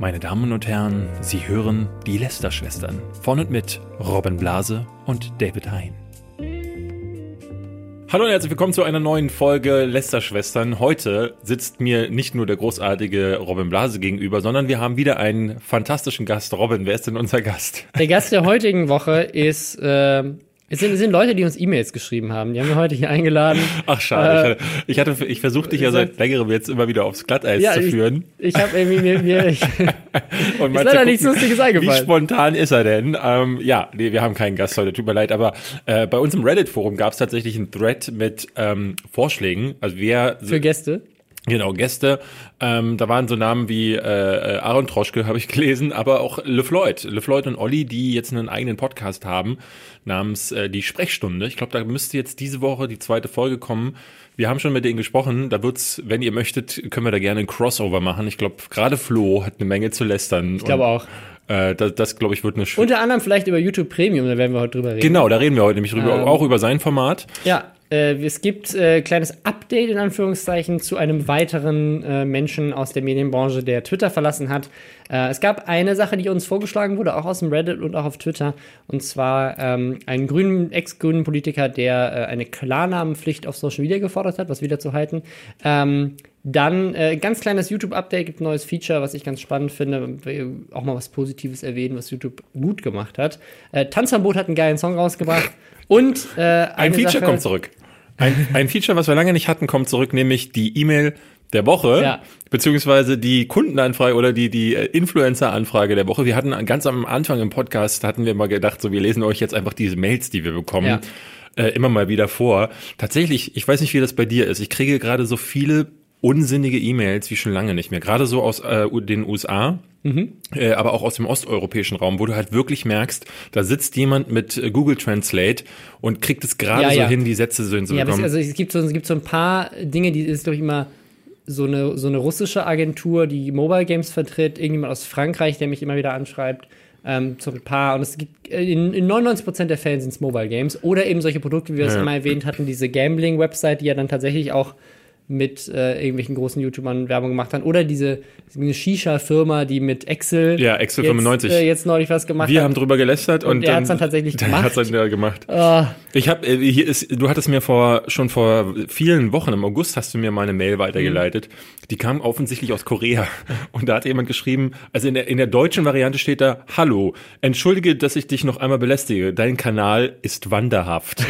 Meine Damen und Herren, Sie hören die Lester-Schwestern von und mit Robin Blase und David Hein. Hallo und herzlich willkommen zu einer neuen Folge Lester-Schwestern. Heute sitzt mir nicht nur der großartige Robin Blase gegenüber, sondern wir haben wieder einen fantastischen Gast. Robin, wer ist denn unser Gast? Der Gast der heutigen Woche ist äh, es sind, es sind Leute, die uns E-Mails geschrieben haben. Die haben wir heute hier eingeladen. Ach schade. Äh, ich hatte, ich versuchte dich ja seit längerem jetzt immer wieder aufs Glatteis ja, zu führen. Ich, ich habe irgendwie mir, mir ich, Und ist leider nichts Lustiges eingefallen. Wie spontan ist er denn? Ähm, ja, nee, wir haben keinen Gast heute. Tut mir leid, aber äh, bei uns im Reddit-Forum gab es tatsächlich einen Thread mit ähm, Vorschlägen. Also wer für Gäste. Genau, Gäste. Ähm, da waren so Namen wie äh, äh Aaron Troschke, habe ich gelesen, aber auch LeFloid. LeFloid und Olli, die jetzt einen eigenen Podcast haben, namens äh, Die Sprechstunde. Ich glaube, da müsste jetzt diese Woche die zweite Folge kommen. Wir haben schon mit denen gesprochen. Da wird's, wenn ihr möchtet, können wir da gerne ein Crossover machen. Ich glaube, gerade Flo hat eine Menge zu lästern. Ich glaube auch. Äh, das, das glaube ich, wird eine schöne. Unter anderem vielleicht über YouTube Premium, da werden wir heute drüber reden. Genau, da reden wir heute nämlich drüber, ähm, auch über sein Format. Ja, äh, es gibt äh, kleines Update in Anführungszeichen zu einem weiteren äh, Menschen aus der Medienbranche, der Twitter verlassen hat. Äh, es gab eine Sache, die uns vorgeschlagen wurde, auch aus dem Reddit und auch auf Twitter, und zwar ähm, einen grünen, ex-grünen Politiker, der äh, eine Klarnamenpflicht auf Social Media gefordert hat, was wiederzuhalten. Ähm, dann äh, ganz kleines YouTube-Update, gibt ein neues Feature, was ich ganz spannend finde. Auch mal was Positives erwähnen, was YouTube gut gemacht hat. Äh, Tanzverbot hat einen geilen Song rausgebracht. Und äh, ein Feature Sache, kommt zurück. Ein, ein Feature, was wir lange nicht hatten, kommt zurück, nämlich die E-Mail der Woche, ja. beziehungsweise die Kundenanfrage oder die, die Influencer-Anfrage der Woche. Wir hatten ganz am Anfang im Podcast, hatten wir mal gedacht, so wir lesen euch jetzt einfach diese Mails, die wir bekommen. Ja. Äh, immer mal wieder vor. Tatsächlich, ich weiß nicht, wie das bei dir ist. Ich kriege gerade so viele unsinnige E-Mails wie schon lange nicht mehr. Gerade so aus äh, den USA, mhm. äh, aber auch aus dem osteuropäischen Raum, wo du halt wirklich merkst, da sitzt jemand mit äh, Google Translate und kriegt es gerade ja, so ja. hin, die Sätze so hinzubekommen. Ja, also es gibt so, es gibt so ein paar Dinge, die ist, glaube ich, immer so eine, so eine russische Agentur, die Mobile Games vertritt, irgendjemand aus Frankreich, der mich immer wieder anschreibt. Ähm, so ein paar, und es gibt äh, in, in 99% der Fälle sind es Mobile Games oder eben solche Produkte, wie wir es ja. immer erwähnt hatten, diese Gambling-Website, die ja dann tatsächlich auch mit äh, irgendwelchen großen YouTubern Werbung gemacht haben. Oder diese eine Shisha-Firma, die mit Excel, ja, Excel jetzt, 95. Äh, jetzt neulich was gemacht Wir hat. haben drüber gelästert und, und er hat es dann tatsächlich gemacht. Hat es dann gemacht. Oh. Ich habe, äh, hier ist, du hattest mir vor schon vor vielen Wochen im August hast du mir meine Mail weitergeleitet. Mhm. Die kam offensichtlich aus Korea und da hat jemand geschrieben, also in der in der deutschen Variante steht da: Hallo, entschuldige, dass ich dich noch einmal belästige. Dein Kanal ist wanderhaft.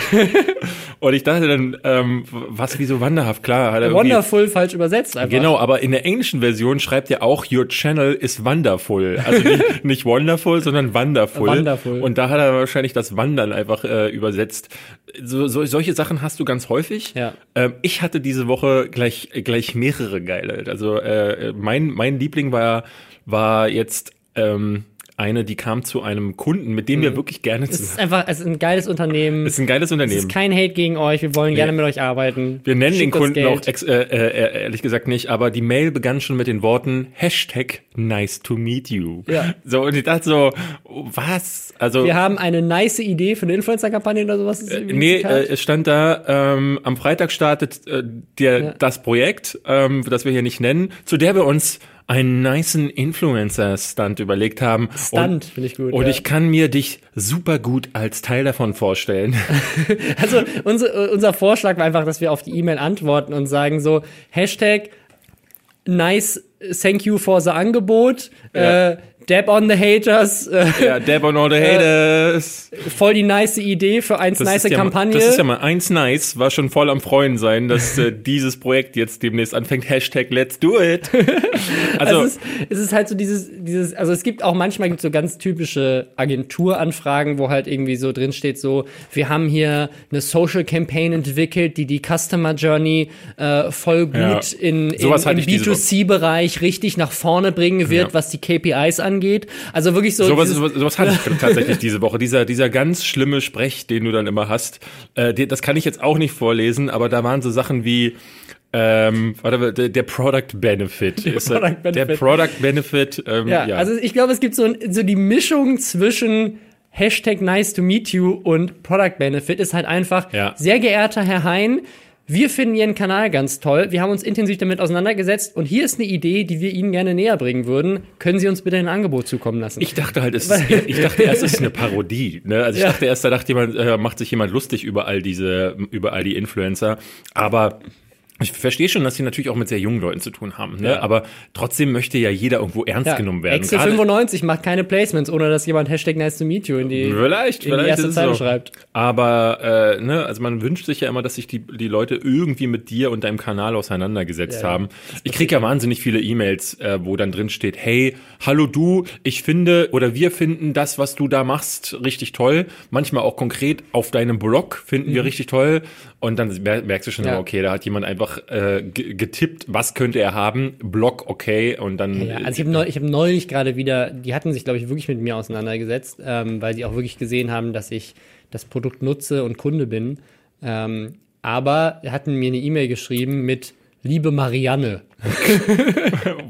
und ich dachte dann, ähm, was wieso wanderhaft? Klar, hat er Wonderful falsch übersetzt einfach. Genau, aber in der englischen Version schreibt er auch, your channel is wonderful. Also nicht, nicht wonderful, sondern wonderful. wonderful. Und da hat er wahrscheinlich das Wandern einfach äh, übersetzt. So, so, solche Sachen hast du ganz häufig. Ja. Ähm, ich hatte diese Woche gleich, gleich mehrere geile. Also äh, mein, mein Liebling war, war jetzt ähm, eine, die kam zu einem Kunden, mit dem wir mhm. wirklich gerne Es ist einfach, es ist ein geiles Unternehmen. Es ist ein geiles Unternehmen. Es ist kein Hate gegen euch. Wir wollen nee. gerne mit euch arbeiten. Wir nennen Schickt den Kunden auch ex, äh, äh, ehrlich gesagt nicht, aber die Mail begann schon mit den Worten Hashtag nice to meet you. Ja. So, und ich dachte so, was? Also. Wir haben eine nice Idee für eine Influencer-Kampagne oder sowas. Äh, nee, äh, es stand da, ähm, am Freitag startet äh, der, ja. das Projekt, ähm, das wir hier nicht nennen, zu der wir uns einen niceen Influencer-Stunt überlegt haben. Stunt, finde ich gut. Und ja. ich kann mir dich super gut als Teil davon vorstellen. also unser, unser Vorschlag war einfach, dass wir auf die E-Mail antworten und sagen so, Hashtag nice, thank you for the Angebot. Ja. Äh, Dab on the Haters. Ja, Dab on all the äh, Haters. Voll die nice Idee für eins nice ja Kampagne. Mal, das ist ja mal eins nice, war schon voll am Freuen sein, dass äh, dieses Projekt jetzt demnächst anfängt. Hashtag let's do it. also, also es, ist, es ist halt so dieses, dieses, also es gibt auch manchmal gibt so ganz typische Agenturanfragen, wo halt irgendwie so drin steht so, wir haben hier eine Social Campaign entwickelt, die die Customer Journey äh, voll gut ja. in, in, im B2C-Bereich richtig nach vorne bringen wird, ja. was die KPIs angeht angeht. Also wirklich so. Sowas, sowas, sowas hatte ich tatsächlich diese Woche. Dieser, dieser ganz schlimme Sprech, den du dann immer hast. Äh, das kann ich jetzt auch nicht vorlesen, aber da waren so Sachen wie, ähm, warte, der, der Product Benefit. Der, ist, Product, Benefit. der Product Benefit. Ähm, ja, ja, also ich glaube, es gibt so, so die Mischung zwischen Hashtag nice to meet you und Product Benefit ist halt einfach, ja. sehr geehrter Herr Hein, wir finden Ihren Kanal ganz toll. Wir haben uns intensiv damit auseinandergesetzt und hier ist eine Idee, die wir Ihnen gerne näher bringen würden. Können Sie uns bitte ein Angebot zukommen lassen? Ich dachte halt, es ist, ich dachte erst, es ist eine Parodie. Ne? Also ich ja. dachte erst, da dachte jemand, äh, macht sich jemand lustig über all diese, über all die Influencer. Aber ich verstehe schon, dass sie natürlich auch mit sehr jungen Leuten zu tun haben, ne? Ja. aber trotzdem möchte ja jeder irgendwo ernst ja. genommen werden. Excel 95 macht keine Placements, ohne dass jemand Hashtag nice to meet you in die, vielleicht, in vielleicht die erste Zeile so. schreibt. Aber äh, ne, also man wünscht sich ja immer, dass sich die, die Leute irgendwie mit dir und deinem Kanal auseinandergesetzt ja, haben. Ich kriege ja wahnsinnig viele E-Mails, äh, wo dann drin steht, hey, hallo du, ich finde oder wir finden das, was du da machst, richtig toll. Manchmal auch konkret auf deinem Blog finden mhm. wir richtig toll. Und dann merkst du schon, ja. okay, da hat jemand einfach äh, getippt, was könnte er haben, Block, okay, und dann. Ja, also ich habe neulich, hab neulich gerade wieder, die hatten sich, glaube ich, wirklich mit mir auseinandergesetzt, ähm, weil die auch wirklich gesehen haben, dass ich das Produkt nutze und Kunde bin. Ähm, aber hatten mir eine E-Mail geschrieben mit Liebe Marianne.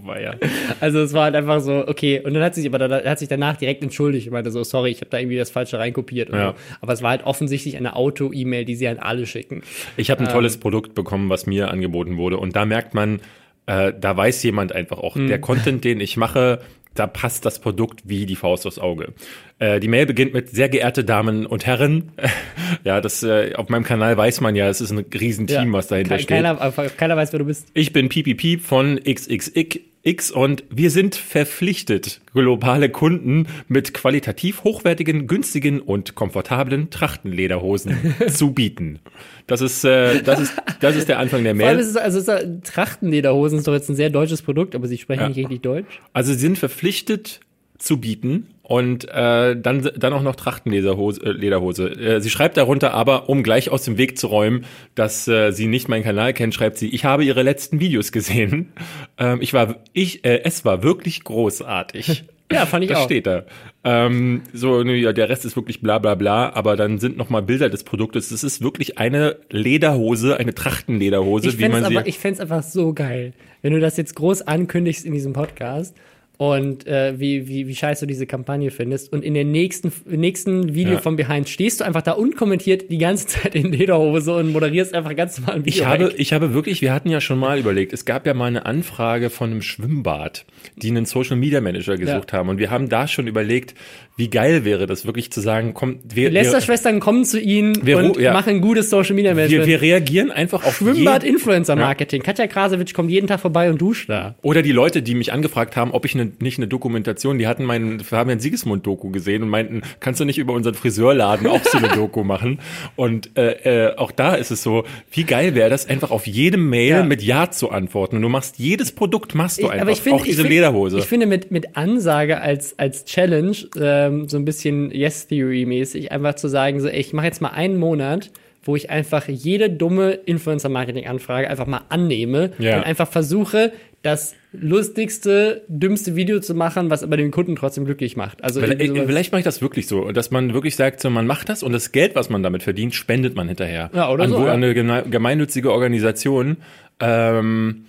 oh, ja. Also es war halt einfach so, okay, und dann hat sich aber da, hat sich danach direkt entschuldigt und meinte so, sorry, ich habe da irgendwie das Falsche reinkopiert. Ja. So. Aber es war halt offensichtlich eine Auto-E-Mail, die sie an alle schicken. Ich habe ein ähm, tolles Produkt bekommen, was mir angeboten wurde. Und da merkt man, äh, da weiß jemand einfach auch, der hm. Content, den ich mache, da passt das Produkt wie die Faust aufs Auge. Äh, die Mail beginnt mit sehr geehrte Damen und Herren. ja, das äh, auf meinem Kanal weiß man ja, es ist ein Riesenteam, ja, was dahinter ke steht. Keiner, keiner weiß, wer du bist. Ich bin PPP von XXX X und wir sind verpflichtet, globale Kunden mit qualitativ hochwertigen, günstigen und komfortablen Trachtenlederhosen zu bieten. Das ist, äh, das ist, das ist der Anfang der Mail. Vor allem ist es, also ist, Trachtenlederhosen ist doch jetzt ein sehr deutsches Produkt, aber sie sprechen ja. nicht richtig Deutsch. Also sie sind verpflichtet zu bieten und äh, dann dann auch noch Trachtenlederhose. Äh, Lederhose. Äh, sie schreibt darunter aber, um gleich aus dem Weg zu räumen, dass äh, sie nicht meinen Kanal kennt, schreibt sie: Ich habe ihre letzten Videos gesehen. Ähm, ich war ich äh, es war wirklich großartig. Ja, fand ich das auch. steht da. Ähm, so, ja, der Rest ist wirklich bla bla bla, aber dann sind noch mal Bilder des Produktes. Es ist wirklich eine Lederhose, eine Trachtenlederhose, ich wie man sie. Aber, ich fände einfach so geil, wenn du das jetzt groß ankündigst in diesem Podcast und äh, wie, wie, wie scheiße du diese Kampagne findest. Und in der nächsten, nächsten Video ja. von Behind stehst du einfach da unkommentiert die ganze Zeit in Lederhose und moderierst einfach ganz normal ein Video. Ich habe, ich habe wirklich, wir hatten ja schon mal überlegt, es gab ja mal eine Anfrage von einem Schwimmbad, die einen Social Media Manager gesucht ja. haben. Und wir haben da schon überlegt, wie geil wäre das wirklich zu sagen, komm, wir. Lester-Schwestern kommen zu ihnen wir, und ja. machen gutes Social Media Management. Wir, wir reagieren einfach auf Schwimmbad-Influencer-Marketing. Katja Krasowitsch kommt jeden Tag vorbei und duscht da. Oder die Leute, die mich angefragt haben, ob ich eine nicht eine Dokumentation, die hatten meinen Fabian Siegesmund-Doku gesehen und meinten, kannst du nicht über unseren Friseurladen auch so eine Doku machen? Und äh, äh, auch da ist es so, wie geil wäre das, einfach auf jede Mail ja. mit Ja zu antworten. Und du machst jedes Produkt, machst du ich, einfach. Find, auch diese find, Lederhose. Ich finde mit, mit Ansage als, als Challenge, ähm, so ein bisschen Yes-Theory-mäßig, einfach zu sagen, so, ey, ich mache jetzt mal einen Monat wo ich einfach jede dumme Influencer-Marketing-Anfrage einfach mal annehme ja. und einfach versuche, das lustigste, dümmste Video zu machen, was aber den Kunden trotzdem glücklich macht. Also vielleicht, vielleicht mache ich das wirklich so, dass man wirklich sagt, so man macht das und das Geld, was man damit verdient, spendet man hinterher. Ja, oder an, so. An eine gemeinnützige Organisation. Ähm,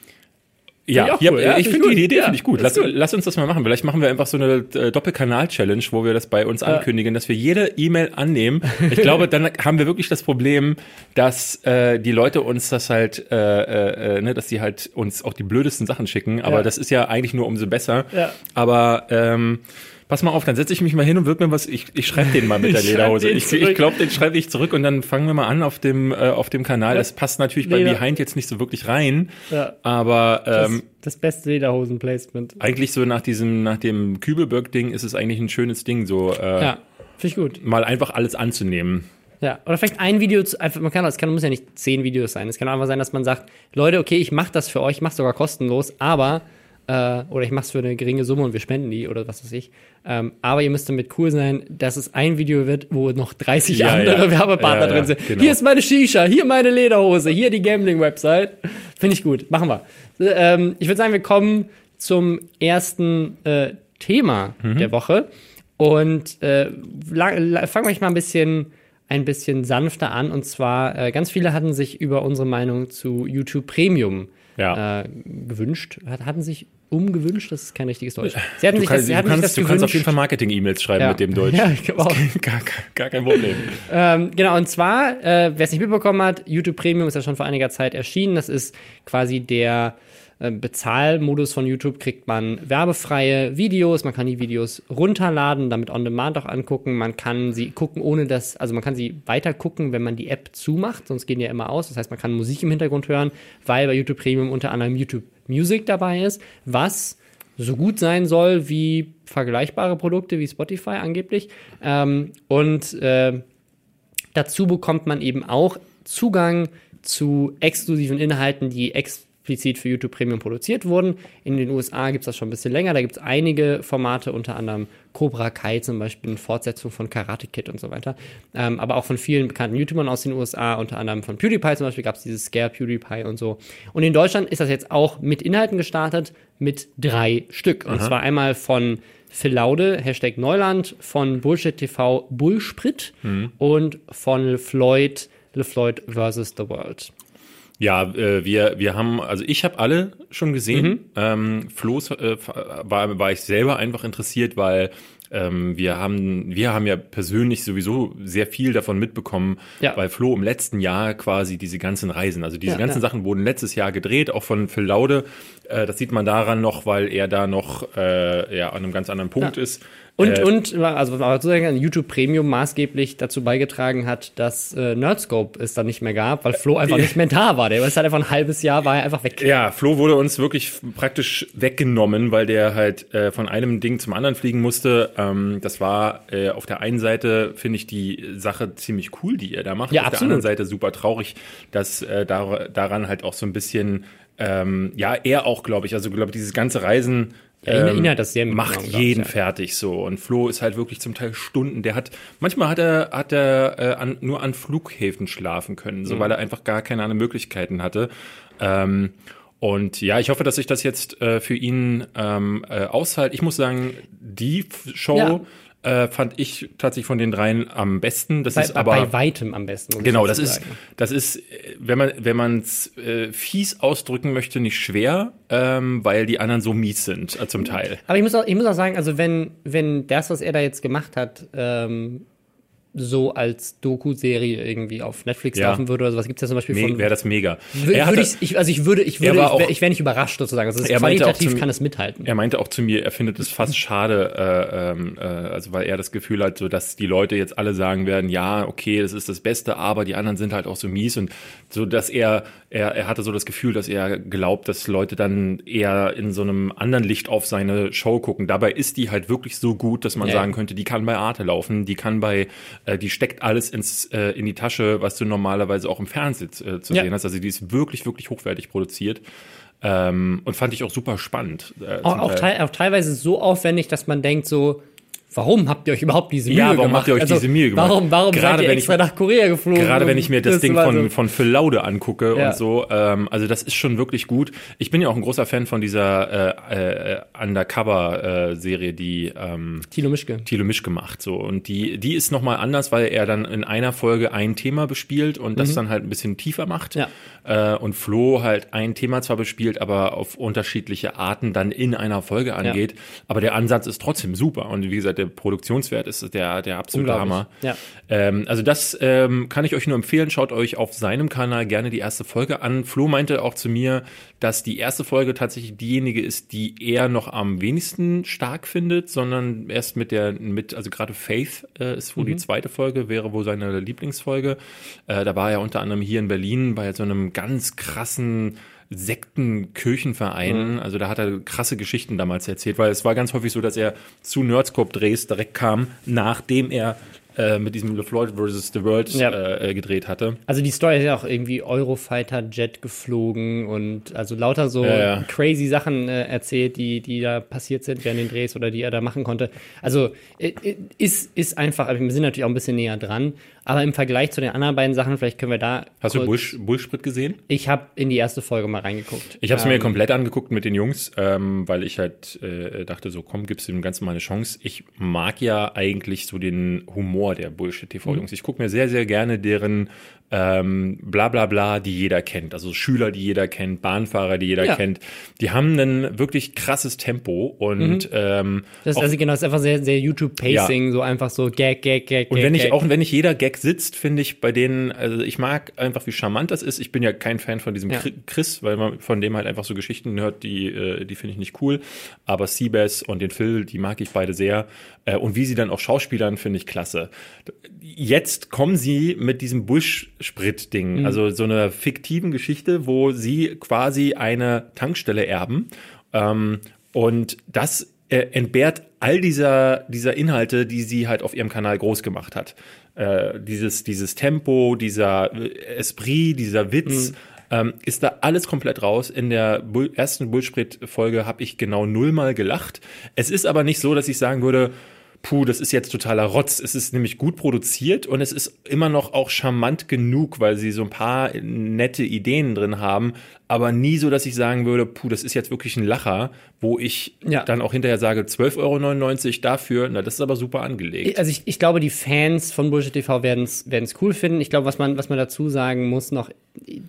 ja, ja, cool. ja, ich finde die Idee ja, finde ich gut. Lass, lass, uns das mal machen. Vielleicht machen wir einfach so eine äh, Doppelkanal-Challenge, wo wir das bei uns ja. ankündigen, dass wir jede E-Mail annehmen. Ich glaube, dann haben wir wirklich das Problem, dass äh, die Leute uns das halt, äh, äh, äh, ne, dass die halt uns auch die blödesten Sachen schicken. Aber das ist ja eigentlich nur umso besser. Ja. Aber ähm, pass mal auf, dann setze ich mich mal hin und würde mir was, ich, ich schreibe den mal mit der Lederhose. Ich, ich glaube, den schreibe ich zurück und dann fangen wir mal an auf dem, äh, auf dem Kanal. Das passt natürlich Leder. bei Behind jetzt nicht so wirklich rein, ja. aber ähm, das, das beste Lederhosen-Placement. Eigentlich so nach diesem, nach dem Kübelberg-Ding ist es eigentlich ein schönes Ding, so äh, ja, finde ich gut. Mal einfach alles anzunehmen. Ja, oder vielleicht ein Video, zu, einfach, man kann, es kann, muss ja nicht zehn Videos sein. Es kann einfach sein, dass man sagt, Leute, okay, ich mache das für euch, ich mache sogar kostenlos, aber äh, oder ich mache es für eine geringe Summe und wir spenden die oder was weiß ich. Ähm, aber ihr müsst damit cool sein, dass es ein Video wird, wo noch 30 ja, andere ja. Werbepartner ja, drin sind. Genau. Hier ist meine Shisha, hier meine Lederhose, hier die Gambling-Website. Finde ich gut. Machen wir. Ähm, ich würde sagen, wir kommen zum ersten äh, Thema mhm. der Woche. Und äh, fangen wir mal ein bisschen ein bisschen sanfter an. Und zwar, äh, ganz viele hatten sich über unsere Meinung zu YouTube Premium ja. äh, gewünscht. hatten sich umgewünscht, das ist kein richtiges Deutsch. Sie hatten du sich kann, das, sie hatten kannst, sich das du kannst auf jeden Fall Marketing-E-Mails schreiben ja. mit dem Deutsch. Ja, ich auch. Gar, gar, kein Problem. ähm, genau, und zwar, äh, wer es nicht mitbekommen hat, YouTube Premium ist ja schon vor einiger Zeit erschienen. Das ist quasi der Bezahlmodus von YouTube kriegt man werbefreie Videos, man kann die Videos runterladen, damit on demand auch angucken, man kann sie gucken, ohne dass, also man kann sie weiter gucken, wenn man die App zumacht, sonst gehen die ja immer aus. Das heißt, man kann Musik im Hintergrund hören, weil bei YouTube Premium unter anderem YouTube Music dabei ist, was so gut sein soll wie vergleichbare Produkte wie Spotify angeblich. Ähm, und äh, dazu bekommt man eben auch Zugang zu exklusiven Inhalten, die ex explizit für YouTube Premium produziert wurden. In den USA gibt es das schon ein bisschen länger. Da gibt es einige Formate, unter anderem Cobra Kai zum Beispiel, eine Fortsetzung von Karate Kid und so weiter. Ähm, aber auch von vielen bekannten YouTubern aus den USA, unter anderem von PewDiePie zum Beispiel gab es dieses Scare PewDiePie und so. Und in Deutschland ist das jetzt auch mit Inhalten gestartet, mit drei Stück. Und Aha. zwar einmal von Phil Laude, Hashtag Neuland, von Bullshit TV Bullsprit mhm. und von LeFloid, LeFloid versus The World. Ja, äh, wir, wir haben, also ich habe alle schon gesehen. Mhm. Ähm, Flo's äh, war, war ich selber einfach interessiert, weil ähm, wir haben, wir haben ja persönlich sowieso sehr viel davon mitbekommen, ja. weil Flo im letzten Jahr quasi diese ganzen Reisen, also diese ja, ganzen ja. Sachen wurden letztes Jahr gedreht, auch von Phil Laude. Äh, das sieht man daran noch, weil er da noch äh, ja, an einem ganz anderen Punkt ist. Und, äh, und also was sozusagen YouTube Premium maßgeblich dazu beigetragen hat, dass äh, Nerdscope es dann nicht mehr gab, weil Flo einfach nicht da war. Der ist halt einfach ein halbes Jahr, war er einfach weg. Ja, Flo wurde uns wirklich praktisch weggenommen, weil der halt äh, von einem Ding zum anderen fliegen musste. Ähm, das war äh, auf der einen Seite, finde ich, die Sache ziemlich cool, die er da macht. Ja, auf absolut. der anderen Seite super traurig, dass äh, dar daran halt auch so ein bisschen ähm, ja, er auch, glaube ich. Also, glaube dieses ganze Reisen ja, ähm, erinnert das sehr macht jeden ja. fertig so und Flo ist halt wirklich zum Teil Stunden. Der hat manchmal hat er hat er äh, an, nur an Flughäfen schlafen können, so mhm. weil er einfach gar keine anderen Möglichkeiten hatte. Ähm, und ja, ich hoffe, dass sich das jetzt äh, für ihn ähm, äh, aushält. Ich muss sagen, die Show ja äh, fand ich tatsächlich von den dreien am besten. Das bei, ist aber bei weitem am besten. Genau, das ist das ist, wenn man wenn man es äh, fies ausdrücken möchte, nicht schwer, ähm, weil die anderen so mies sind äh, zum Teil. Aber ich muss auch ich muss auch sagen, also wenn wenn das, was er da jetzt gemacht hat, ähm, so als Doku-Serie irgendwie auf Netflix ja. laufen würde oder sowas. Gibt es ja zum Beispiel von. Wäre das mega. Würde ich, ich, also ich würde, ich würde, ich, wäre wär nicht überrascht sozusagen. Also er qualitativ kann es mithalten. Er meinte auch zu mir, er findet es fast schade, äh, ähm, äh, also weil er das Gefühl hat, so dass die Leute jetzt alle sagen werden, ja, okay, das ist das Beste, aber die anderen sind halt auch so mies und so, dass er, er, er hatte so das Gefühl, dass er glaubt, dass Leute dann eher in so einem anderen Licht auf seine Show gucken. Dabei ist die halt wirklich so gut, dass man ja. sagen könnte, die kann bei Arte laufen, die kann bei äh, die steckt alles ins, äh, in die Tasche, was du normalerweise auch im Fernsehen äh, zu ja. sehen hast. Also die ist wirklich, wirklich hochwertig produziert. Ähm, und fand ich auch super spannend. Äh, auch, auch, te auch, teilweise so aufwendig, dass man denkt so, warum habt ihr euch überhaupt diese Mühe ja, warum gemacht? habt ihr euch also, diese Mühe gemacht? Warum, warum gerade seid ihr extra ich, nach Korea geflogen? Gerade wenn ich mir das, das Ding von, so. von Phil Laude angucke ja. und so, ähm, also das ist schon wirklich gut. Ich bin ja auch ein großer Fan von dieser äh, äh, Undercover-Serie, äh, die ähm, Thilo Mischke. Thilo Mischke macht. So. Und die, die ist nochmal anders, weil er dann in einer Folge ein Thema bespielt und das mhm. dann halt ein bisschen tiefer macht. Ja. Äh, und Flo halt ein Thema zwar bespielt, aber auf unterschiedliche Arten dann in einer Folge angeht. Ja. Aber der Ansatz ist trotzdem super. Und wie gesagt, der Produktionswert ist der, der absolute Hammer. Ja. Ähm, also das ähm, kann ich euch nur empfehlen. Schaut euch auf seinem Kanal gerne die erste Folge an. Flo meinte auch zu mir, dass die erste Folge tatsächlich diejenige ist, die er noch am wenigsten stark findet, sondern erst mit der, mit, also gerade Faith äh, ist wohl mhm. die zweite Folge, wäre wohl seine Lieblingsfolge. Äh, da war er unter anderem hier in Berlin bei so einem ganz krassen Sektenkirchenvereinen. Mhm. Also da hat er krasse Geschichten damals erzählt, weil es war ganz häufig so, dass er zu Nerdscope-Drehs direkt kam, nachdem er äh, mit diesem LeFloid vs. The World ja. äh, gedreht hatte. Also die Story ist ja auch irgendwie Eurofighter Jet geflogen und also lauter so ja, ja. crazy Sachen äh, erzählt, die, die da passiert sind während den Drehs oder die er da machen konnte. Also äh, äh, ist, ist einfach, wir sind natürlich auch ein bisschen näher dran, aber im Vergleich zu den anderen beiden Sachen, vielleicht können wir da. Hast du Bull, Bullsprit gesehen? Ich habe in die erste Folge mal reingeguckt. Ich habe es ähm, mir komplett angeguckt mit den Jungs, ähm, weil ich halt äh, dachte, so komm, gibst du dem Ganzen mal eine Chance. Ich mag ja eigentlich so den Humor der Bullshit-TV-Jungs. Mhm. Ich gucke mir sehr, sehr gerne deren ähm, bla bla bla, die jeder kennt. Also Schüler, die jeder kennt, Bahnfahrer, die jeder ja. kennt. Die haben ein wirklich krasses Tempo und mhm. ähm, das ist also genau, das ist einfach sehr, sehr YouTube-Pacing, ja. so einfach so Gag, Gag, Gag. Und wenn Gag. ich, auch wenn nicht jeder Gag sitzt, finde ich bei denen, also ich mag einfach, wie charmant das ist. Ich bin ja kein Fan von diesem ja. Chris, weil man von dem halt einfach so Geschichten hört, die, äh, die finde ich nicht cool. Aber Seabass und den Phil, die mag ich beide sehr. Äh, und wie sie dann auch Schauspielern, finde ich klasse. Jetzt kommen sie mit diesem Bush-Sprit-Ding, mhm. also so einer fiktiven Geschichte, wo sie quasi eine Tankstelle erben. Ähm, und das äh, entbehrt all dieser, dieser Inhalte, die sie halt auf ihrem Kanal groß gemacht hat. Äh, dieses, dieses Tempo, dieser Esprit, dieser Witz, mhm. ähm, ist da alles komplett raus. In der Bull ersten Bullsprit-Folge habe ich genau nullmal gelacht. Es ist aber nicht so, dass ich sagen würde, puh, das ist jetzt totaler Rotz. Es ist nämlich gut produziert und es ist immer noch auch charmant genug, weil sie so ein paar nette Ideen drin haben, aber nie so, dass ich sagen würde, puh, das ist jetzt wirklich ein Lacher, wo ich ja. dann auch hinterher sage, 12,99 Euro dafür, na, das ist aber super angelegt. Also ich, ich glaube, die Fans von Bullshit TV werden es cool finden. Ich glaube, was man, was man dazu sagen muss noch,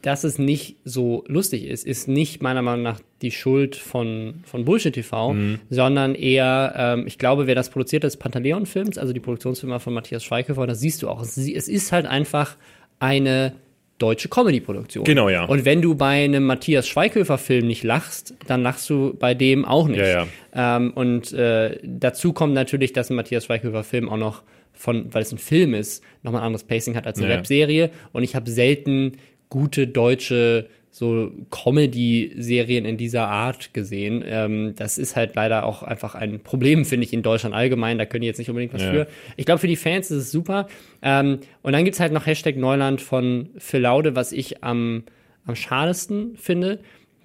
dass es nicht so lustig ist, ist nicht meiner Meinung nach die Schuld von, von Bullshit TV, mhm. sondern eher, ähm, ich glaube, wer das produziert, ist Pantaleon Films, also die Produktionsfirma von Matthias Schweighöfer, das siehst du auch. Es ist halt einfach eine deutsche Comedy-Produktion. Genau, ja. Und wenn du bei einem Matthias Schweighöfer-Film nicht lachst, dann lachst du bei dem auch nicht. Ja, ja. Ähm, und äh, dazu kommt natürlich, dass ein Matthias Schweighöfer-Film auch noch von, weil es ein Film ist, nochmal ein anderes Pacing hat als eine ja, Webserie. Und ich habe selten gute deutsche so Comedy-Serien in dieser Art gesehen. Ähm, das ist halt leider auch einfach ein Problem, finde ich, in Deutschland allgemein. Da können die jetzt nicht unbedingt was ja. für. Ich glaube, für die Fans ist es super. Ähm, und dann gibt's halt noch Hashtag Neuland von Phil Laude, was ich am, am schadesten finde.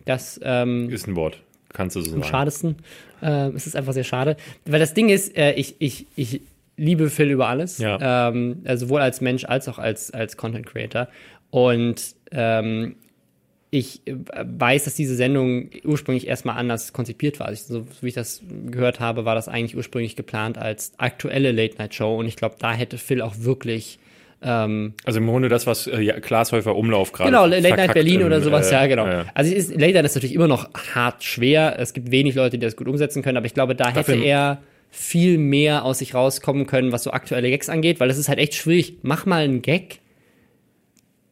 Das ähm, ist ein Wort. Kannst du so sagen. Am schadesten. Äh, es ist einfach sehr schade. Weil das Ding ist, äh, ich, ich, ich liebe Phil über alles. Ja. Ähm, also sowohl als Mensch als auch als, als Content Creator. Und ähm, ich äh, weiß, dass diese Sendung ursprünglich erstmal anders konzipiert war. Also, so wie ich das gehört habe, war das eigentlich ursprünglich geplant als aktuelle Late-Night-Show und ich glaube, da hätte Phil auch wirklich ähm, also im Grunde das, was äh, Glashäufer Umlauf gerade. Genau, Late Night Berlin oder sowas, äh, ja, genau. Äh, also ist, Late Night ist natürlich immer noch hart schwer. Es gibt wenig Leute, die das gut umsetzen können, aber ich glaube, da hätte er viel mehr aus sich rauskommen können, was so aktuelle Gags angeht, weil das ist halt echt schwierig. Mach mal einen Gag,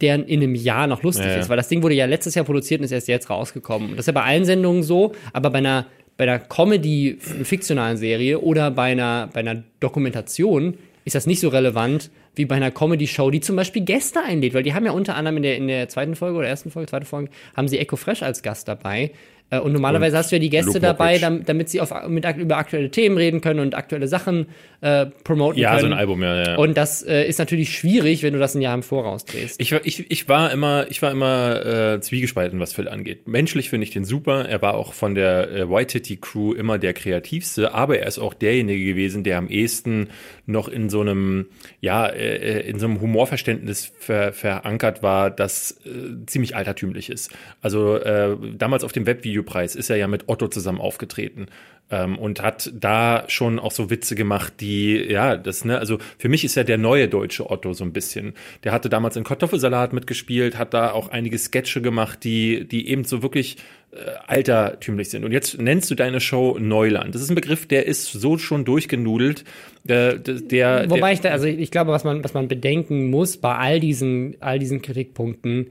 der in einem Jahr noch lustig ja, ist, weil das Ding wurde ja letztes Jahr produziert und ist erst jetzt rausgekommen. Das ist ja bei allen Sendungen so, aber bei einer bei einer Comedy fiktionalen Serie oder bei einer bei einer Dokumentation ist das nicht so relevant wie bei einer Comedy-Show, die zum Beispiel Gäste einlädt, weil die haben ja unter anderem in der, in der zweiten Folge oder ersten Folge, zweite Folge, haben sie Echo Fresh als Gast dabei. Äh, und normalerweise und hast du ja die Gäste dabei, damit, sie auf, mit, über aktuelle Themen reden können und aktuelle Sachen äh, promoten ja, können. Ja, so ein Album, ja, ja. Und das äh, ist natürlich schwierig, wenn du das ein Jahr im Voraus drehst. Ich, ich, ich war immer, ich war immer äh, zwiegespalten, was Phil angeht. Menschlich finde ich den super. Er war auch von der äh, White Crew immer der kreativste, aber er ist auch derjenige gewesen, der am ehesten noch in so einem, ja, äh, in so einem Humorverständnis ver, verankert war, das äh, ziemlich altertümlich ist. Also äh, damals auf dem Webvideopreis ist er ja mit Otto zusammen aufgetreten ähm, und hat da schon auch so Witze gemacht, die, ja, das, ne, also für mich ist er der neue deutsche Otto so ein bisschen. Der hatte damals in Kartoffelsalat mitgespielt, hat da auch einige Sketche gemacht, die, die eben so wirklich äh, altertümlich sind. Und jetzt nennst du deine Show Neuland. Das ist ein Begriff, der ist so schon durchgenudelt. Der, der, Wobei ich da, also ich glaube, was man, was man bedenken muss bei all diesen, all diesen Kritikpunkten,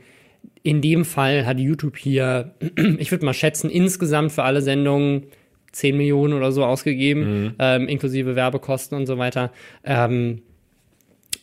in dem Fall hat YouTube hier, ich würde mal schätzen, insgesamt für alle Sendungen 10 Millionen oder so ausgegeben, mhm. ähm, inklusive Werbekosten und so weiter. Ähm,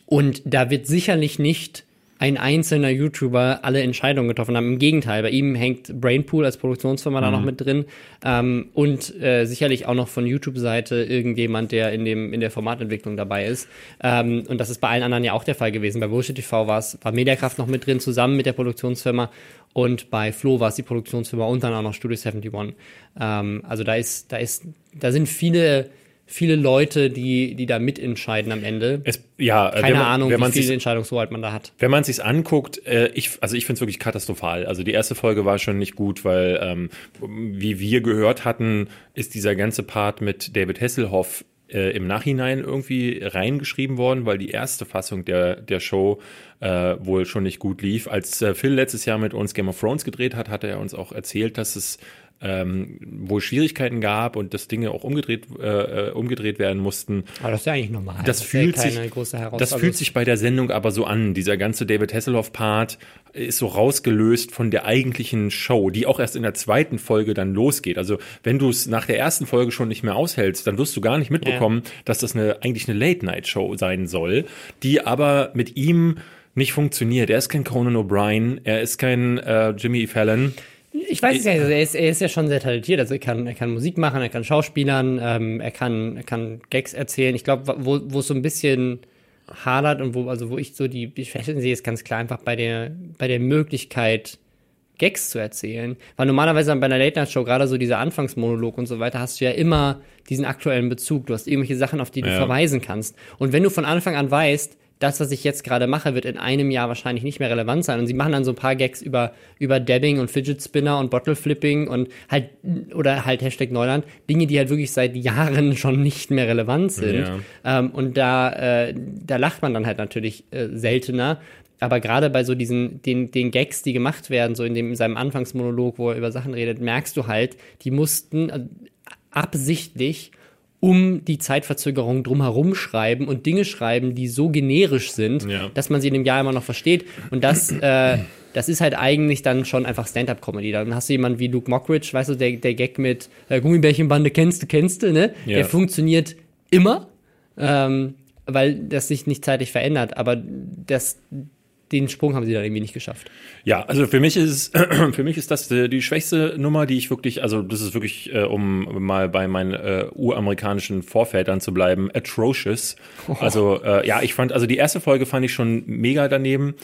und da wird sicherlich nicht ein einzelner YouTuber alle Entscheidungen getroffen haben. Im Gegenteil, bei ihm hängt Brainpool als Produktionsfirma mhm. da noch mit drin ähm, und äh, sicherlich auch noch von YouTube-Seite irgendjemand, der in dem in der Formatentwicklung dabei ist. Ähm, und das ist bei allen anderen ja auch der Fall gewesen. Bei Bullshit TV war es war Mediakraft noch mit drin zusammen mit der Produktionsfirma und bei Flo war es die Produktionsfirma und dann auch noch Studio 71. Ähm, also da ist da ist da sind viele viele Leute, die, die da mitentscheiden am Ende. Es, ja, äh, keine man, Ahnung, wie viel Entscheidungshoheit man da hat. Wenn man sich's anguckt, äh, ich, also ich finde es wirklich katastrophal. Also die erste Folge war schon nicht gut, weil ähm, wie wir gehört hatten, ist dieser ganze Part mit David Hasselhoff äh, im Nachhinein irgendwie reingeschrieben worden, weil die erste Fassung der, der Show äh, wohl schon nicht gut lief. Als äh, Phil letztes Jahr mit uns Game of Thrones gedreht hat, hat er uns auch erzählt, dass es ähm, wohl Schwierigkeiten gab und dass Dinge auch umgedreht, äh, äh umgedreht werden mussten. Aber das ist ja eigentlich normal. Das, das fühlt sich, das fühlt sich bei der Sendung aber so an. Dieser ganze David Hasselhoff-Part ist so rausgelöst von der eigentlichen Show, die auch erst in der zweiten Folge dann losgeht. Also wenn du es nach der ersten Folge schon nicht mehr aushältst, dann wirst du gar nicht mitbekommen, ja. dass das eine eigentlich eine Late-Night-Show sein soll, die aber mit ihm nicht funktioniert. Er ist kein Conan O'Brien, er ist kein äh, Jimmy Fallon. Ich weiß es ja, also er ist, er ist ja schon sehr talentiert. Also er kann, er kann Musik machen, er kann Schauspielern, ähm, er, kann, er kann Gags erzählen. Ich glaube, wo, wo es so ein bisschen hadert und wo, also wo ich so die, die Schwächen sehe, ist ganz klar einfach bei der, bei der Möglichkeit, Gags zu erzählen. Weil normalerweise bei einer Late-Night-Show, gerade so dieser Anfangsmonolog und so weiter, hast du ja immer diesen aktuellen Bezug. Du hast irgendwelche Sachen, auf die du ja. verweisen kannst. Und wenn du von Anfang an weißt, das, was ich jetzt gerade mache, wird in einem Jahr wahrscheinlich nicht mehr relevant sein. Und sie machen dann so ein paar Gags über, über Dabbing und Fidget Spinner und Bottle Flipping und halt, oder halt Hashtag Neuland, Dinge, die halt wirklich seit Jahren schon nicht mehr relevant sind. Ja. Ähm, und da, äh, da lacht man dann halt natürlich äh, seltener. Aber gerade bei so diesen, den, den Gags, die gemacht werden, so in dem, in seinem Anfangsmonolog, wo er über Sachen redet, merkst du halt, die mussten äh, absichtlich um die Zeitverzögerung drumherum schreiben und Dinge schreiben, die so generisch sind, ja. dass man sie in einem Jahr immer noch versteht. Und das, äh, das ist halt eigentlich dann schon einfach Stand-up-Comedy. Dann hast du jemanden wie Luke Mockridge, weißt du, der, der Gag mit äh, Gummibärchenbande kennst du, kennst du, ne? Ja. Der funktioniert immer, ähm, weil das sich nicht zeitlich verändert. Aber das den Sprung haben sie dann irgendwie nicht geschafft. Ja, also für mich ist für mich ist das die, die schwächste Nummer, die ich wirklich, also das ist wirklich, äh, um mal bei meinen äh, uramerikanischen Vorvätern zu bleiben, atrocious. Oh. Also äh, ja, ich fand, also die erste Folge fand ich schon mega daneben.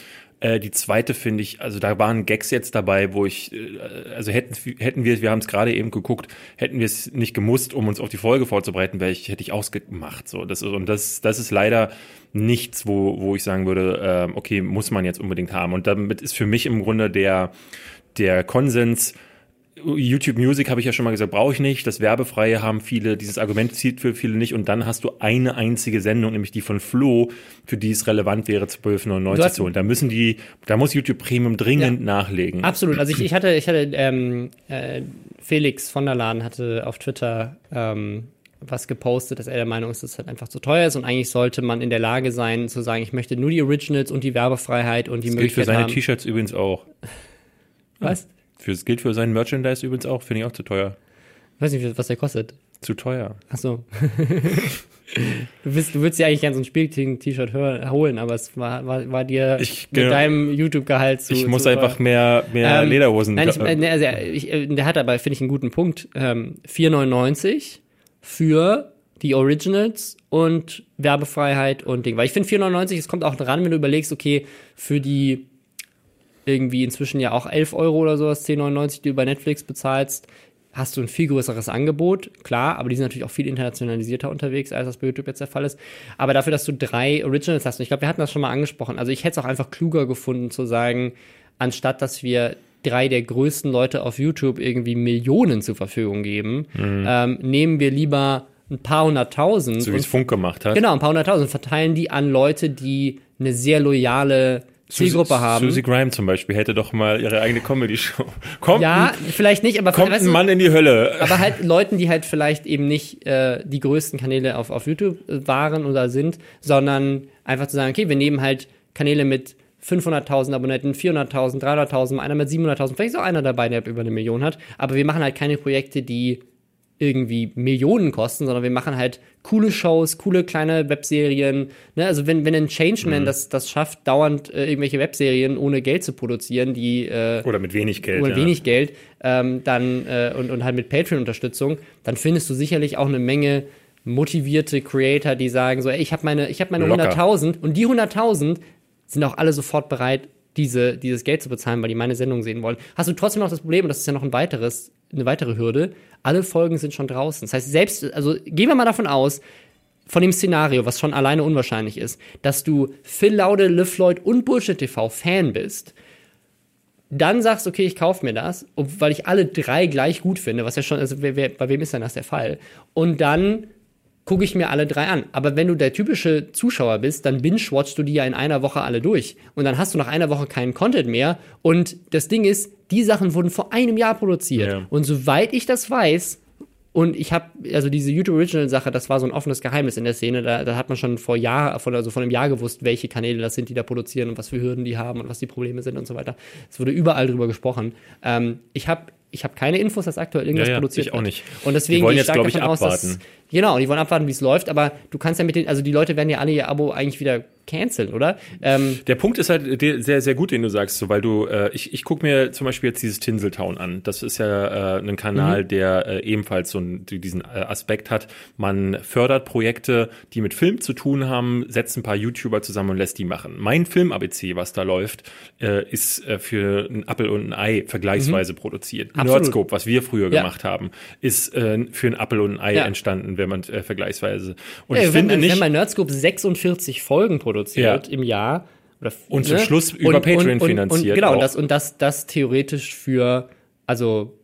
Äh, die zweite finde ich, also da waren Gags jetzt dabei, wo ich, äh, also hätten, hätten wir, wir haben es gerade eben geguckt, hätten wir es nicht gemusst, um uns auf die Folge vorzubereiten, wäre ich, hätte ich ausgemacht. So, das ist, und das, das ist leider nichts, wo, wo ich sagen würde, äh, okay, muss man jetzt unbedingt haben. Und damit ist für mich im Grunde der, der Konsens, YouTube Music habe ich ja schon mal gesagt, brauche ich nicht. Das Werbefreie haben viele, dieses Argument zieht für viele nicht. Und dann hast du eine einzige Sendung, nämlich die von Flo, für die es relevant wäre, 12,99 zu holen. Da müssen die, da muss YouTube Premium dringend ja, nachlegen. Absolut. Also ich, ich hatte, ich hatte, ähm, äh, Felix von der Laden hatte auf Twitter ähm, was gepostet, dass er der Meinung ist, dass es halt einfach zu teuer ist und eigentlich sollte man in der Lage sein, zu sagen, ich möchte nur die Originals und die Werbefreiheit und die das Möglichkeit. Gilt für seine T-Shirts übrigens auch. Was? Für, das gilt für sein Merchandise übrigens auch, finde ich auch zu teuer. Ich weiß nicht, was der kostet. Zu teuer. Ach so. du, bist, du würdest ja eigentlich gerne so ein Spiel-T-Shirt holen, aber es war, war, war dir ich, mit genau, deinem YouTube-Gehalt zu. Ich muss zu einfach mehr, mehr ähm, Lederhosen. Nein, ich, ne, also, ich, äh, der hat aber, finde ich, einen guten Punkt. Ähm, 4,99 für die Originals und Werbefreiheit und Ding. Weil ich finde 4,99, es kommt auch dran, wenn du überlegst, okay, für die irgendwie inzwischen ja auch 11 Euro oder sowas, 10,99, die du bei Netflix bezahlst, hast du ein viel größeres Angebot, klar, aber die sind natürlich auch viel internationalisierter unterwegs, als das bei YouTube jetzt der Fall ist. Aber dafür, dass du drei Originals hast, und ich glaube, wir hatten das schon mal angesprochen, also ich hätte es auch einfach kluger gefunden zu sagen, anstatt dass wir drei der größten Leute auf YouTube irgendwie Millionen zur Verfügung geben, mhm. ähm, nehmen wir lieber ein paar hunderttausend. So wie es Funk gemacht hat. Genau, ein paar hunderttausend, verteilen die an Leute, die eine sehr loyale Zielgruppe Susie, haben. Susie Grime zum Beispiel hätte doch mal ihre eigene Comedy-Show. Kommt ja, vielleicht nicht, aber kommt ein Mann in die Hölle. Aber halt Leuten, die halt vielleicht eben nicht äh, die größten Kanäle auf, auf YouTube waren oder sind, sondern einfach zu sagen, okay, wir nehmen halt Kanäle mit 500.000 Abonnenten, 400.000, 300.000, einer mit 700.000, vielleicht ist auch einer dabei, der über eine Million hat. Aber wir machen halt keine Projekte, die irgendwie Millionen kosten, sondern wir machen halt coole Shows, coole kleine Webserien. Ne? Also wenn, wenn ein Changeman mhm. das, das schafft, dauernd äh, irgendwelche Webserien ohne Geld zu produzieren, die äh, oder mit wenig Geld, oder ja. wenig Geld, ähm, dann äh, und, und halt mit Patreon-Unterstützung, dann findest du sicherlich auch eine Menge motivierte Creator, die sagen so, ey, ich habe meine, ich habe meine 100.000 und die 100.000 sind auch alle sofort bereit, diese, dieses Geld zu bezahlen, weil die meine Sendung sehen wollen. Hast du trotzdem noch das Problem, und das ist ja noch ein weiteres, eine weitere Hürde, alle Folgen sind schon draußen. Das heißt, selbst, also gehen wir mal davon aus, von dem Szenario, was schon alleine unwahrscheinlich ist, dass du Phil Laude, Liv Lloyd und Bullshit TV Fan bist, dann sagst, okay, ich kaufe mir das, weil ich alle drei gleich gut finde, was ja schon, also wer, wer, bei wem ist denn das der Fall? Und dann gucke ich mir alle drei an. Aber wenn du der typische Zuschauer bist, dann binge-watchst du die ja in einer Woche alle durch. Und dann hast du nach einer Woche keinen Content mehr. Und das Ding ist, die Sachen wurden vor einem Jahr produziert. Ja. Und soweit ich das weiß, und ich habe, also diese YouTube Original Sache, das war so ein offenes Geheimnis in der Szene. Da, da hat man schon vor Jahr, vor, also vor einem Jahr gewusst, welche Kanäle das sind, die da produzieren und was für Hürden die haben und was die Probleme sind und so weiter. Es wurde überall drüber gesprochen. Ähm, ich habe ich habe keine Infos, dass aktuell irgendwas ja, ja, produziert ich auch nicht. Und deswegen die wollen jetzt, glaube ich, abwarten. Aus, dass, genau, die wollen abwarten, wie es läuft, aber du kannst ja mit den, also die Leute werden ja alle ihr Abo eigentlich wieder canceln, oder? Ähm, der Punkt ist halt sehr, sehr gut, den du sagst, so, weil du, äh, ich, ich gucke mir zum Beispiel jetzt dieses Tinseltown an. Das ist ja äh, ein Kanal, mhm. der äh, ebenfalls so einen, diesen äh, Aspekt hat. Man fördert Projekte, die mit Film zu tun haben, setzt ein paar YouTuber zusammen und lässt die machen. Mein Film-ABC, was da läuft, äh, ist äh, für ein Apple und ein Ei vergleichsweise mhm. produziert. Absolut. Nerdscope, was wir früher ja. gemacht haben, ist für ein Apple und ein Ei ja. entstanden, wenn man äh, vergleichsweise. Und ja, ich finde man, nicht, wenn bei Nerdscope 46 Folgen produziert, produziert ja. im Jahr. Oder, und ne? zum Schluss über und, Patreon und, finanziert. Und, genau, und das, und das, das theoretisch für, also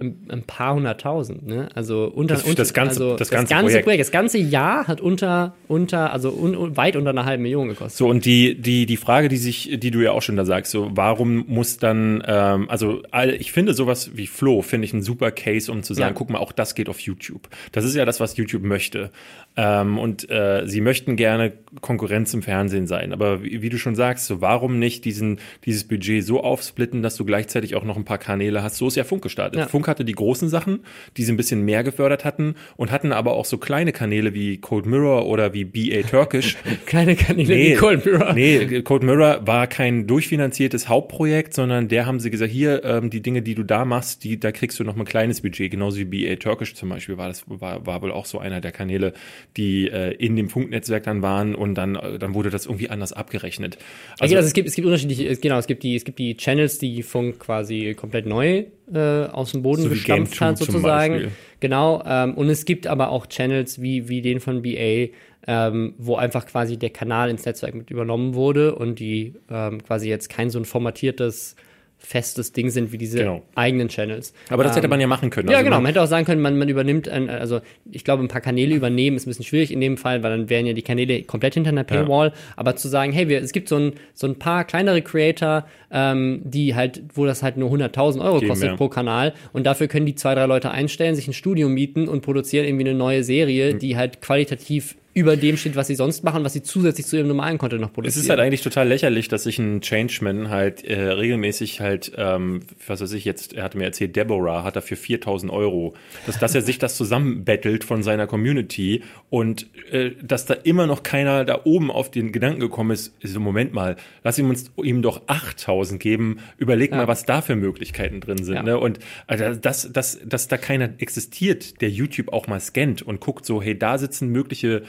ein paar hunderttausend, ne? Also unter, das, das ganze, also das ganze, das ganze Projekt. Projekt. Das ganze Jahr hat unter, unter, also un, weit unter einer halben Million gekostet. So, und die, die, die Frage, die sich, die du ja auch schon da sagst, so, warum muss dann, ähm, also ich finde sowas wie Flo, finde ich ein super Case, um zu sagen, ja. guck mal, auch das geht auf YouTube. Das ist ja das, was YouTube möchte. Ähm, und äh, sie möchten gerne Konkurrenz im Fernsehen sein. Aber wie, wie, du schon sagst, so warum nicht diesen, dieses Budget so aufsplitten, dass du gleichzeitig auch noch ein paar Kanäle hast? So ist ja Funk gestartet. Ja. Funk hatte die großen Sachen, die sie ein bisschen mehr gefördert hatten und hatten aber auch so kleine Kanäle wie Cold Mirror oder wie BA Turkish. kleine Kanäle nee, wie Cold Mirror. Nee, Cold Mirror war kein durchfinanziertes Hauptprojekt, sondern der haben sie gesagt, hier, ähm, die Dinge, die du da machst, die, da kriegst du noch mal ein kleines Budget. Genauso wie BA Turkish zum Beispiel war das, war, war wohl auch so einer der Kanäle, die äh, in dem Funknetzwerk dann waren und dann, äh, dann wurde das irgendwie anders abgerechnet. Also, also es gibt, es gibt unterschiedliche, genau, es gibt die, es gibt die Channels, die Funk quasi komplett neu äh, aus dem Boden so gestampft hat, sozusagen. Genau. Ähm, und es gibt aber auch Channels wie, wie den von BA, ähm, wo einfach quasi der Kanal ins Netzwerk mit übernommen wurde und die ähm, quasi jetzt kein so ein formatiertes festes Ding sind wie diese genau. eigenen Channels. Aber das ähm, hätte man ja machen können. Also ja, genau. Man hätte auch sagen können, man, man übernimmt, ein, also ich glaube, ein paar Kanäle übernehmen ist ein bisschen schwierig in dem Fall, weil dann wären ja die Kanäle komplett hinter einer Paywall. Ja. Aber zu sagen, hey, wir, es gibt so ein, so ein paar kleinere Creator, ähm, die halt, wo das halt nur 100.000 Euro Geben, kostet ja. pro Kanal und dafür können die zwei, drei Leute einstellen, sich ein Studio mieten und produzieren irgendwie eine neue Serie, mhm. die halt qualitativ über dem steht, was sie sonst machen, was sie zusätzlich zu ihrem normalen Content noch produzieren. Es ist halt eigentlich total lächerlich, dass sich ein Changeman halt äh, regelmäßig halt, ähm, was weiß ich jetzt, er hatte mir erzählt, Deborah hat dafür 4000 Euro, dass, dass er sich das zusammenbettelt von seiner Community und äh, dass da immer noch keiner da oben auf den Gedanken gekommen ist, so Moment mal, lass ihm uns ihm doch 8000 geben, überleg ja. mal, was da für Möglichkeiten drin sind. Ja. Ne? Und also, dass, dass, dass da keiner existiert, der YouTube auch mal scannt und guckt so, hey, da sitzen mögliche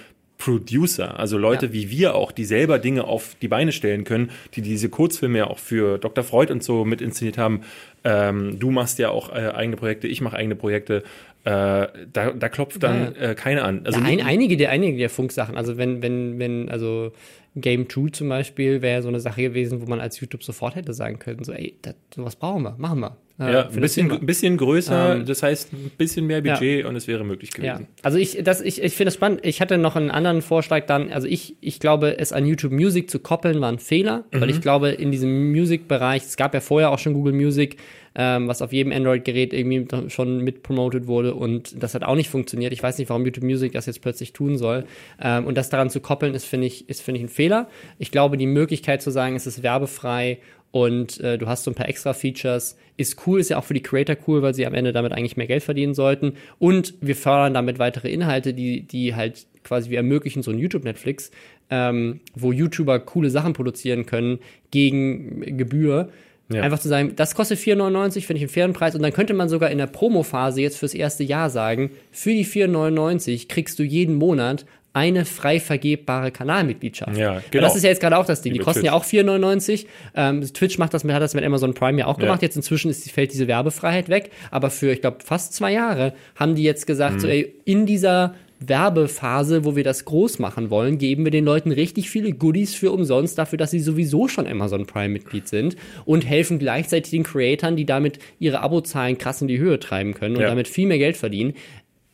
Producer, also Leute ja. wie wir auch, die selber Dinge auf die Beine stellen können, die diese Kurzfilme ja auch für Dr. Freud und so mit inszeniert haben. Ähm, du machst ja auch äh, eigene Projekte, ich mache eigene Projekte. Äh, da, da klopft dann ja. äh, keine an. Also ja, ein, einige der einige der Funksachen, also wenn wenn wenn also Game 2 zum Beispiel wäre so eine Sache gewesen, wo man als YouTube sofort hätte sagen können, so ey, das, sowas brauchen wir, machen wir. Ja, ein bisschen, ein bisschen größer, ähm, das heißt ein bisschen mehr Budget ja. und es wäre möglich gewesen. Ja. Also ich, das, ich, ich finde es spannend. Ich hatte noch einen anderen Vorschlag dann, also ich, ich glaube, es an YouTube Music zu koppeln war ein Fehler, mhm. weil ich glaube, in diesem Music-Bereich, es gab ja vorher auch schon Google Music, ähm, was auf jedem Android-Gerät irgendwie schon mit promoted wurde und das hat auch nicht funktioniert. Ich weiß nicht, warum YouTube Music das jetzt plötzlich tun soll. Ähm, und das daran zu koppeln, ist, finde ich, ist, finde ich, ein Fehler. Ich glaube, die Möglichkeit zu sagen, es ist werbefrei und äh, du hast so ein paar extra Features. Ist cool, ist ja auch für die Creator cool, weil sie am Ende damit eigentlich mehr Geld verdienen sollten. Und wir fördern damit weitere Inhalte, die, die halt quasi wir ermöglichen, so ein YouTube-Netflix, ähm, wo YouTuber coole Sachen produzieren können gegen Gebühr. Ja. Einfach zu sagen, das kostet 4,99, finde ich einen fairen Preis. Und dann könnte man sogar in der Promo-Phase jetzt fürs erste Jahr sagen, für die 4,99 kriegst du jeden Monat eine frei vergebbare Kanalmitgliedschaft. Ja, genau. Das ist ja jetzt gerade auch das Ding. Die, die kosten Twitch. ja auch 4,99. Ähm, Twitch macht das, hat das mit Amazon Prime ja auch gemacht. Ja. Jetzt inzwischen ist, fällt diese Werbefreiheit weg. Aber für, ich glaube, fast zwei Jahre haben die jetzt gesagt, mhm. so, ey, in dieser Werbephase, wo wir das groß machen wollen, geben wir den Leuten richtig viele Goodies für umsonst dafür, dass sie sowieso schon Amazon Prime-Mitglied sind und helfen gleichzeitig den Creatoren, die damit ihre Abozahlen krass in die Höhe treiben können und ja. damit viel mehr Geld verdienen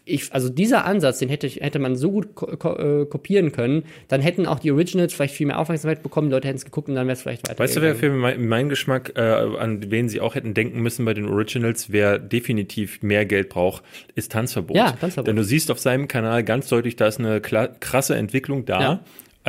ich, also dieser Ansatz, den hätte, hätte man so gut ko ko äh, kopieren können, dann hätten auch die Originals vielleicht viel mehr Aufmerksamkeit bekommen, die Leute hätten es geguckt und dann wäre es vielleicht weiter. Weißt du, wer für mein, meinen Geschmack, äh, an wen sie auch hätten denken müssen bei den Originals, wer definitiv mehr Geld braucht, ist Tanzverbot. Ja, Tanzverbot. Denn du siehst auf seinem Kanal ganz deutlich, da ist eine krasse Entwicklung da. Ja.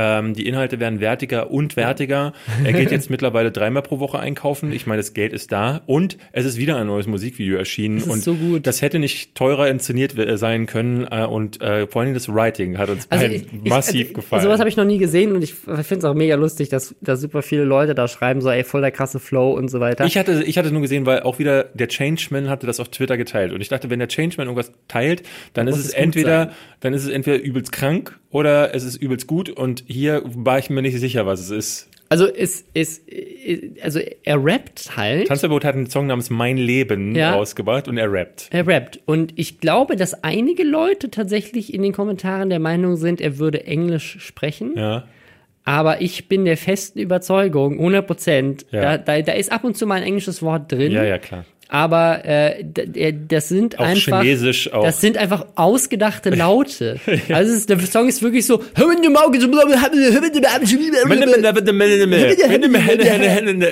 Ähm, die Inhalte werden wertiger und wertiger. Er geht jetzt mittlerweile dreimal pro Woche einkaufen. Ich meine, das Geld ist da und es ist wieder ein neues Musikvideo erschienen. Das ist und so gut. Das hätte nicht teurer inszeniert sein können äh, und äh, vor allem das Writing hat uns also ich, massiv ich, gefallen. Sowas habe ich noch nie gesehen und ich finde es auch mega lustig, dass, dass super viele Leute da schreiben, so ey, voll der krasse Flow und so weiter. Ich hatte, ich hatte nur gesehen, weil auch wieder der Changeman hatte das auf Twitter geteilt und ich dachte, wenn der Changeman irgendwas teilt, dann, dann ist es entweder, sein. dann ist es entweder übelst krank oder es ist übelst gut und hier war ich mir nicht sicher, was es ist. Also es ist, also er rappt halt. Tanzverbot hat einen Song namens Mein Leben ja. rausgebracht und er rappt. Er rappt. Und ich glaube, dass einige Leute tatsächlich in den Kommentaren der Meinung sind, er würde Englisch sprechen. Ja. Aber ich bin der festen Überzeugung, 100 Prozent, ja. da, da, da ist ab und zu mal ein englisches Wort drin. Ja, ja, klar aber äh, das sind auch einfach Chinesisch auch. das sind einfach ausgedachte Laute. ja. Also ist, der Song ist wirklich so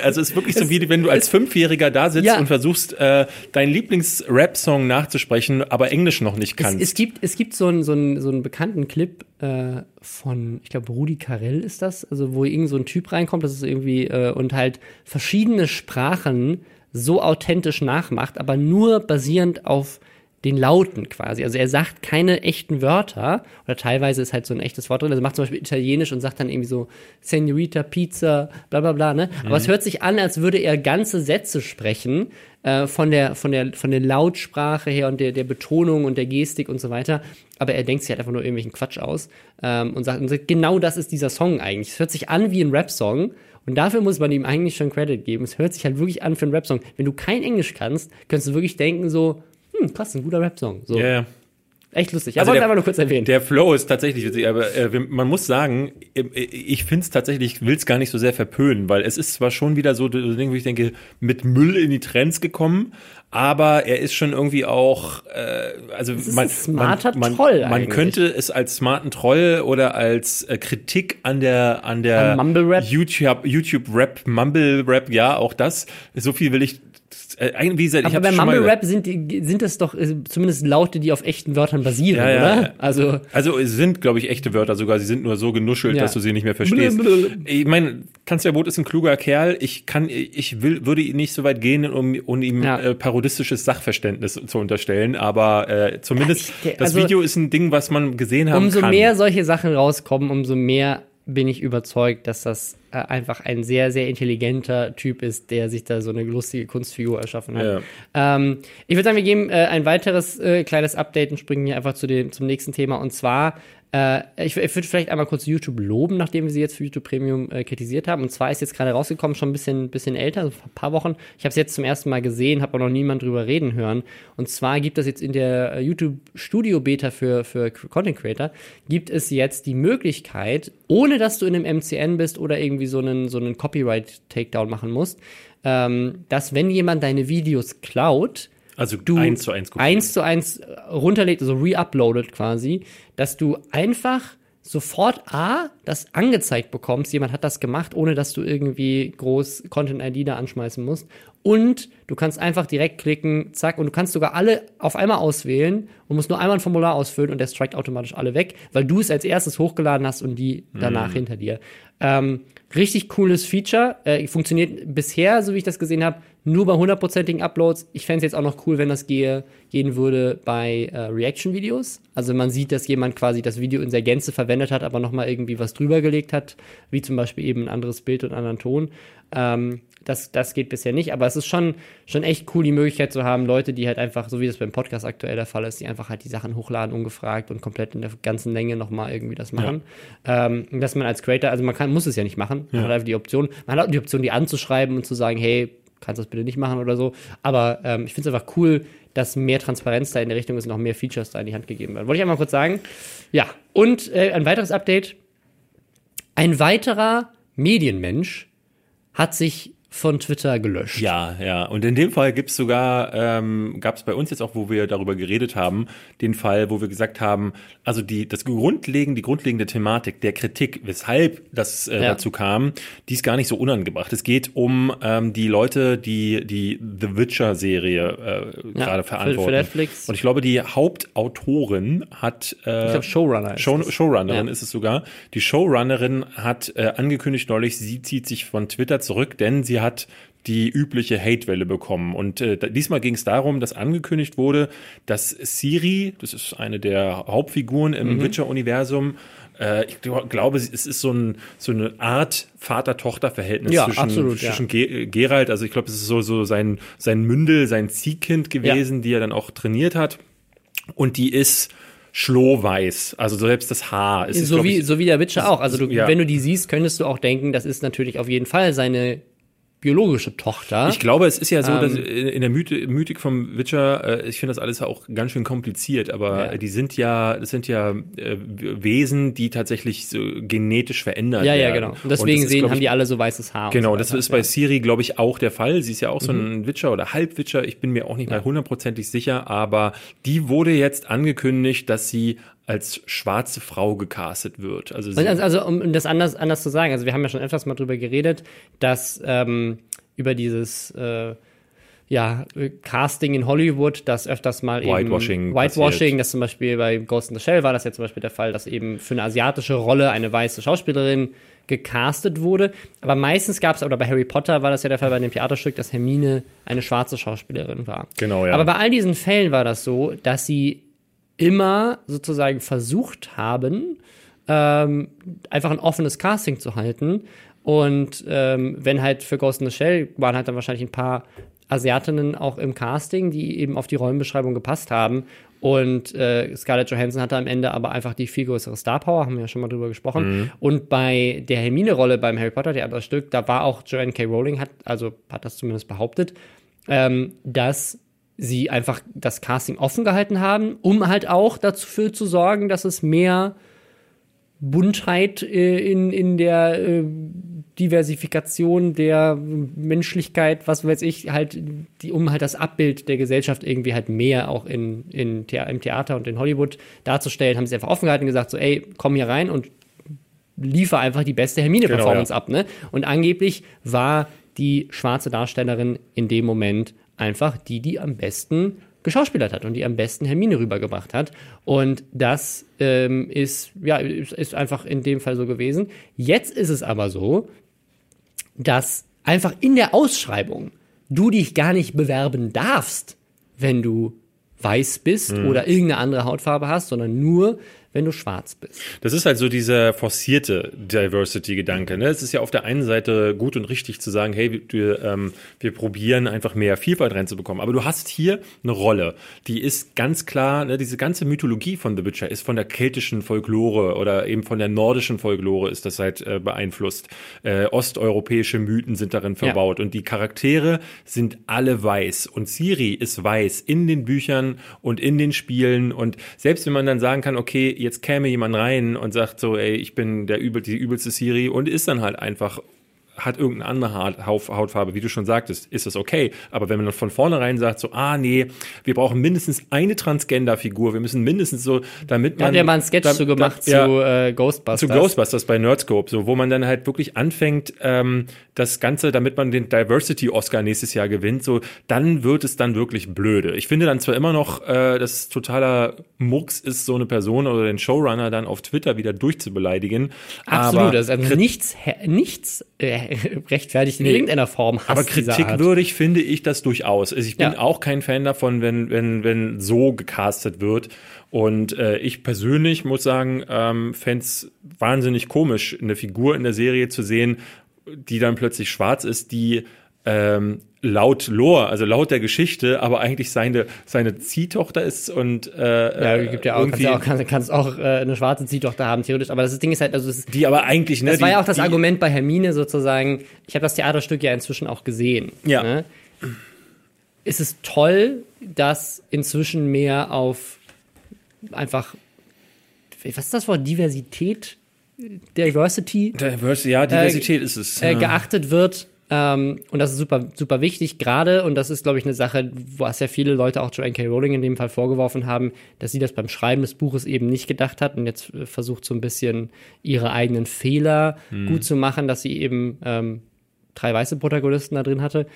also es ist wirklich so wie wenn du als Fünfjähriger da sitzt ja. und versuchst äh, deinen Lieblings-Rap-Song nachzusprechen, aber Englisch noch nicht kannst. Es, es gibt es gibt so einen so einen so einen bekannten Clip äh, von ich glaube Rudi Carell ist das, also wo irgend so ein Typ reinkommt, das ist irgendwie äh, und halt verschiedene Sprachen so authentisch nachmacht, aber nur basierend auf den Lauten quasi. Also er sagt keine echten Wörter oder teilweise ist halt so ein echtes Wort drin. Also macht zum Beispiel Italienisch und sagt dann irgendwie so Senorita Pizza, bla bla bla. Ne? Mhm. Aber es hört sich an, als würde er ganze Sätze sprechen äh, von der von der von der Lautsprache her und der der Betonung und der Gestik und so weiter. Aber er denkt sich halt einfach nur irgendwelchen Quatsch aus ähm, und, sagt, und sagt, genau das ist dieser Song eigentlich. Es hört sich an wie ein Rap-Song und dafür muss man ihm eigentlich schon Credit geben. Es hört sich halt wirklich an für einen Rap-Song. Wenn du kein Englisch kannst, kannst du wirklich denken so, hm, krass, ein guter Rap-Song. So. Yeah. Echt lustig. Also aber einfach nur kurz erwähnen. Der Flow ist tatsächlich witzig, aber äh, man muss sagen, äh, ich finde es tatsächlich, ich will es gar nicht so sehr verpönen, weil es ist zwar schon wieder so, so Ding, wo ich denke, mit Müll in die Trends gekommen, aber er ist schon irgendwie auch, äh, also man, smarter man, Troll man, man könnte es als smarten Troll oder als äh, Kritik an der an der Mumble Rap YouTube YouTube Rap Mumble Rap ja auch das so viel will ich äh, wie gesagt, Aber bei Mumble Rap sind, sind das doch äh, zumindest Laute, die auf echten Wörtern basieren, ja, ja, oder? Ja. Also, also es sind, glaube ich, echte Wörter sogar. Sie sind nur so genuschelt, dass du sie nicht mehr verstehst. Blö, Ich meine, Kanzler Boot ist ein kluger Kerl. Ich kann, ich will, würde ihn nicht so weit gehen, um, um ihm äh, parodistisches Sachverständnis zu unterstellen. Aber äh, zumindest ich, das also, Video ist ein Ding, was man gesehen haben umso kann. Umso mehr solche Sachen rauskommen, umso mehr bin ich überzeugt, dass das äh, einfach ein sehr, sehr intelligenter Typ ist, der sich da so eine lustige Kunstfigur erschaffen hat. Ja. Ähm, ich würde sagen, wir geben äh, ein weiteres äh, kleines Update und springen hier einfach zu dem, zum nächsten Thema. Und zwar äh, ich, ich würde vielleicht einmal kurz YouTube loben, nachdem wir sie jetzt für YouTube Premium äh, kritisiert haben. Und zwar ist jetzt gerade rausgekommen, schon ein bisschen, bisschen älter, so ein paar Wochen. Ich habe es jetzt zum ersten Mal gesehen, habe auch noch niemand drüber reden hören. Und zwar gibt es jetzt in der äh, YouTube Studio Beta für, für Content Creator, gibt es jetzt die Möglichkeit, ohne dass du in einem MCN bist oder irgendwie so einen, so einen Copyright-Takedown machen musst, ähm, dass wenn jemand deine Videos klaut, also du eins zu eins, eins zu eins runterlädt, also re-uploadet quasi, dass du einfach sofort A, das angezeigt bekommst, jemand hat das gemacht, ohne dass du irgendwie groß Content-ID da anschmeißen musst. Und du kannst einfach direkt klicken, zack, und du kannst sogar alle auf einmal auswählen und musst nur einmal ein Formular ausfüllen und der strikt automatisch alle weg, weil du es als erstes hochgeladen hast und die danach mhm. hinter dir. Ähm, richtig cooles Feature. Äh, funktioniert bisher, so wie ich das gesehen habe, nur bei hundertprozentigen Uploads. Ich fände es jetzt auch noch cool, wenn das gehe, gehen würde bei äh, Reaction-Videos. Also man sieht, dass jemand quasi das Video in der Gänze verwendet hat, aber nochmal irgendwie was drüber gelegt hat, wie zum Beispiel eben ein anderes Bild und einen anderen Ton. Ähm, das, das geht bisher nicht, aber es ist schon, schon echt cool, die Möglichkeit zu haben, Leute, die halt einfach, so wie das beim Podcast aktuell der Fall ist, die einfach halt die Sachen hochladen, ungefragt und komplett in der ganzen Länge nochmal irgendwie das machen. Ja. Ähm, dass man als Creator, also man kann, muss es ja nicht machen, man ja. hat einfach die Option, man hat auch die Option, die anzuschreiben und zu sagen, hey, kannst das bitte nicht machen oder so. Aber ähm, ich finde es einfach cool, dass mehr Transparenz da in der Richtung ist und noch mehr Features da in die Hand gegeben werden. Wollte ich einmal kurz sagen. Ja, und äh, ein weiteres Update. Ein weiterer Medienmensch hat sich von Twitter gelöscht. Ja, ja. Und in dem Fall gibt's sogar, ähm, gab es bei uns jetzt auch, wo wir darüber geredet haben, den Fall, wo wir gesagt haben, also die, das grundlegende, die grundlegende Thematik der Kritik, weshalb das äh, ja. dazu kam, die ist gar nicht so unangebracht. Es geht um ähm, die Leute, die die The Witcher-Serie äh, ja, gerade verantworten. Für, für Netflix. Und ich glaube, die Hauptautorin hat äh, ich glaube Showrunner. Show, Showrunnerin ja. ist es sogar. Die Showrunnerin hat äh, angekündigt neulich, sie zieht sich von Twitter zurück, denn sie hat die übliche Hate-Welle bekommen. Und äh, diesmal ging es darum, dass angekündigt wurde, dass Siri, das ist eine der Hauptfiguren im mhm. Witcher-Universum, äh, ich glaube, es ist so, ein, so eine Art Vater-Tochter-Verhältnis ja, zwischen, absolut, zwischen ja. Gerald, also ich glaube, es ist so, so sein, sein Mündel, sein Ziehkind gewesen, ja. die er dann auch trainiert hat. Und die ist schlohweiß, also selbst das Haar ist. So, wie, ich, so wie der Witcher auch. Also du, ja. wenn du die siehst, könntest du auch denken, das ist natürlich auf jeden Fall seine biologische Tochter. Ich glaube, es ist ja so, dass ähm, in der Mythi Mythik vom Witcher, äh, ich finde das alles auch ganz schön kompliziert, aber ja. die sind ja, das sind ja äh, Wesen, die tatsächlich so genetisch verändert ja, werden. Ja, ja, genau. Und deswegen Und sehen, ich, haben die alle so weißes Haar. Genau, so das ist bei Siri, glaube ich, auch der Fall. Sie ist ja auch so ein mhm. Witcher oder Halbwitcher. Ich bin mir auch nicht mal hundertprozentig sicher, aber die wurde jetzt angekündigt, dass sie als schwarze Frau gecastet wird. Also, also, also, um das anders, anders zu sagen, also wir haben ja schon etwas mal drüber geredet, dass ähm, über dieses äh, ja, Casting in Hollywood, das öfters mal eben Whitewashing, Whitewashing, das zum Beispiel bei Ghost in the Shell war das ja zum Beispiel der Fall, dass eben für eine asiatische Rolle eine weiße Schauspielerin gecastet wurde. Aber meistens gab es, oder bei Harry Potter war das ja der Fall bei dem Theaterstück, dass Hermine eine schwarze Schauspielerin war. Genau, ja. Aber bei all diesen Fällen war das so, dass sie immer sozusagen versucht haben, ähm, einfach ein offenes Casting zu halten. Und ähm, wenn halt für Ghost in the Shell waren halt dann wahrscheinlich ein paar Asiatinnen auch im Casting, die eben auf die Rollenbeschreibung gepasst haben. Und äh, Scarlett Johansson hatte am Ende aber einfach die viel größere Star Power, haben wir ja schon mal drüber gesprochen. Mhm. Und bei der Hermine-Rolle beim Harry Potter Theaterstück, da war auch Joanne K. Rowling, hat, also hat das zumindest behauptet, ähm, dass sie einfach das Casting offen gehalten haben, um halt auch dafür zu sorgen, dass es mehr Buntheit äh, in, in der äh, Diversifikation der Menschlichkeit, was weiß ich, halt, die, um halt das Abbild der Gesellschaft irgendwie halt mehr auch in, in The im Theater und in Hollywood darzustellen, haben sie einfach offen gehalten und gesagt, so, ey, komm hier rein und liefer einfach die beste Hermine-Performance genau, ja. ab, ne? Und angeblich war die schwarze Darstellerin in dem Moment einfach die, die am besten geschauspielert hat und die am besten Hermine rübergebracht hat. Und das ähm, ist, ja, ist, einfach in dem Fall so gewesen. Jetzt ist es aber so, dass einfach in der Ausschreibung du dich gar nicht bewerben darfst, wenn du weiß bist mhm. oder irgendeine andere Hautfarbe hast, sondern nur, wenn du schwarz bist. Das ist halt so dieser forcierte Diversity-Gedanke. Ne? Es ist ja auf der einen Seite gut und richtig zu sagen, hey, wir, ähm, wir probieren einfach mehr Vielfalt reinzubekommen. Aber du hast hier eine Rolle, die ist ganz klar, ne, diese ganze Mythologie von The Witcher ist von der keltischen Folklore oder eben von der nordischen Folklore ist das halt äh, beeinflusst. Äh, osteuropäische Mythen sind darin verbaut ja. und die Charaktere sind alle weiß und Siri ist weiß in den Büchern und in den Spielen und selbst wenn man dann sagen kann, okay, jetzt käme jemand rein und sagt so, ey, ich bin der übel, die übelste Siri und ist dann halt einfach hat irgendeine andere Hautfarbe, wie du schon sagtest, ist das okay. Aber wenn man von vornherein sagt, so, ah, nee, wir brauchen mindestens eine Transgender-Figur, wir müssen mindestens so, damit man. Hat ja mal einen Sketch da, so gemacht da, zu äh, Ghostbusters. Zu Ghostbusters bei Nerdscope, so, wo man dann halt wirklich anfängt, ähm, das Ganze, damit man den Diversity-Oscar nächstes Jahr gewinnt, so, dann wird es dann wirklich blöde. Ich finde dann zwar immer noch, äh, dass totaler Murks ist, so eine Person oder den Showrunner dann auf Twitter wieder durchzubeleidigen. Absolut, aber das ist also nichts, nichts äh, rechtfertigt in nee. irgendeiner Form Hass Aber kritikwürdig finde ich das durchaus. Also ich bin ja. auch kein Fan davon, wenn, wenn, wenn so gecastet wird. Und äh, ich persönlich muss sagen, ähm, fände es wahnsinnig komisch, eine Figur in der Serie zu sehen, die dann plötzlich schwarz ist, die ähm, laut Lore, also laut der Geschichte, aber eigentlich seine seine Ziehtochter ist und äh, ja, gibt ja auch, kannst ja auch, kannst, kannst auch äh, eine schwarze Ziehtochter haben theoretisch, aber das Ding ist halt, also es, die aber eigentlich ne, das die, war ja auch das Argument bei Hermine sozusagen. Ich habe das Theaterstück ja inzwischen auch gesehen. Ja. Ne? Es ist toll, dass inzwischen mehr auf einfach was ist das Wort Diversität Diversity Diversity ja Diversität äh, ist es äh, geachtet wird Ähm, und das ist super, super wichtig, gerade, und das ist, glaube ich, eine Sache, was ja viele Leute auch Joanne K. Rowling in dem Fall vorgeworfen haben, dass sie das beim Schreiben des Buches eben nicht gedacht hat und jetzt äh, versucht so ein bisschen ihre eigenen Fehler hm. gut zu machen, dass sie eben ähm, drei weiße Protagonisten da drin hatte.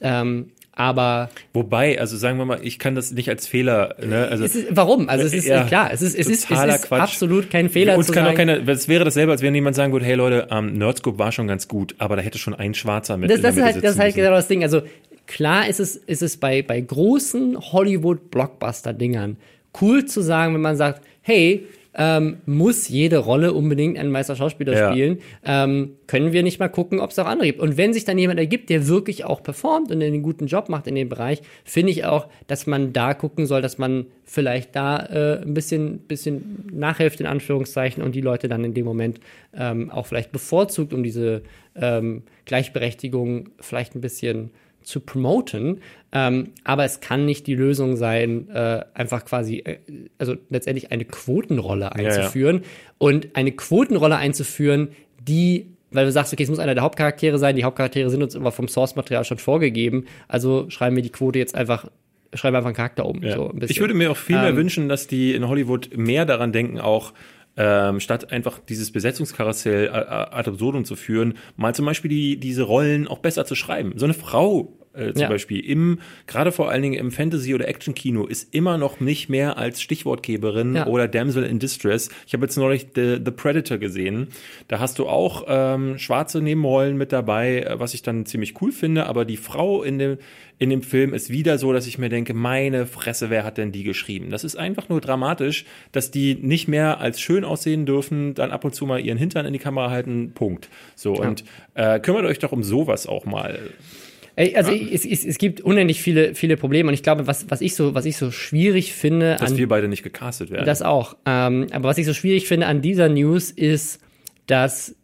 Ähm, aber wobei, also sagen wir mal, ich kann das nicht als Fehler. Ne? Also ist, warum? Also es ist ja, klar, es ist es ist, es ist absolut kein Fehler. Uns kann sagen. auch keine. Es wäre dasselbe, als wenn jemand sagen würde, hey Leute, ähm, Nerdscope war schon ganz gut, aber da hätte schon ein Schwarzer mit. Das, das ist halt, das ist halt genau das Ding. Also klar ist es ist es bei bei großen Hollywood Blockbuster Dingern cool zu sagen, wenn man sagt, hey, ähm, muss jede Rolle unbedingt einen Meisterschauspieler ja. spielen. Ähm, können wir nicht mal gucken, ob es auch andere gibt. Und wenn sich dann jemand ergibt, der wirklich auch performt und einen guten Job macht in dem Bereich, finde ich auch, dass man da gucken soll, dass man vielleicht da äh, ein bisschen, bisschen nachhilft, in Anführungszeichen, und die Leute dann in dem Moment ähm, auch vielleicht bevorzugt, um diese ähm, Gleichberechtigung vielleicht ein bisschen zu promoten. Ähm, aber es kann nicht die Lösung sein, äh, einfach quasi, äh, also letztendlich eine Quotenrolle einzuführen. Ja, ja. Und eine Quotenrolle einzuführen, die weil du sagst, okay, es muss einer der Hauptcharaktere sein. Die Hauptcharaktere sind uns immer vom Source-Material schon vorgegeben. Also schreiben wir die Quote jetzt einfach schreiben einfach einen Charakter um. Ja. So ich würde mir auch viel mehr ähm, wünschen, dass die in Hollywood mehr daran denken, auch ähm, statt einfach dieses Besetzungskarussell ad absurdum zu führen, mal zum Beispiel die, diese Rollen auch besser zu schreiben. So eine Frau äh, zum ja. Beispiel im, gerade vor allen Dingen im Fantasy- oder Action-Kino, ist immer noch nicht mehr als Stichwortgeberin ja. oder Damsel in Distress. Ich habe jetzt neulich The, The, Predator gesehen. Da hast du auch ähm, schwarze Nebenrollen mit dabei, äh, was ich dann ziemlich cool finde, aber die Frau in dem, in dem Film ist wieder so, dass ich mir denke, meine Fresse, wer hat denn die geschrieben? Das ist einfach nur dramatisch, dass die nicht mehr als schön aussehen dürfen, dann ab und zu mal ihren Hintern in die Kamera halten, Punkt. So, ja. und äh, kümmert euch doch um sowas auch mal. Also ja. es, es, es, gibt unendlich viele, viele Probleme und ich glaube, was, was, ich, so, was ich so schwierig finde. Dass an, wir beide nicht gecastet werden. Das auch. Ähm, aber was ich so schwierig finde an dieser News ist, dass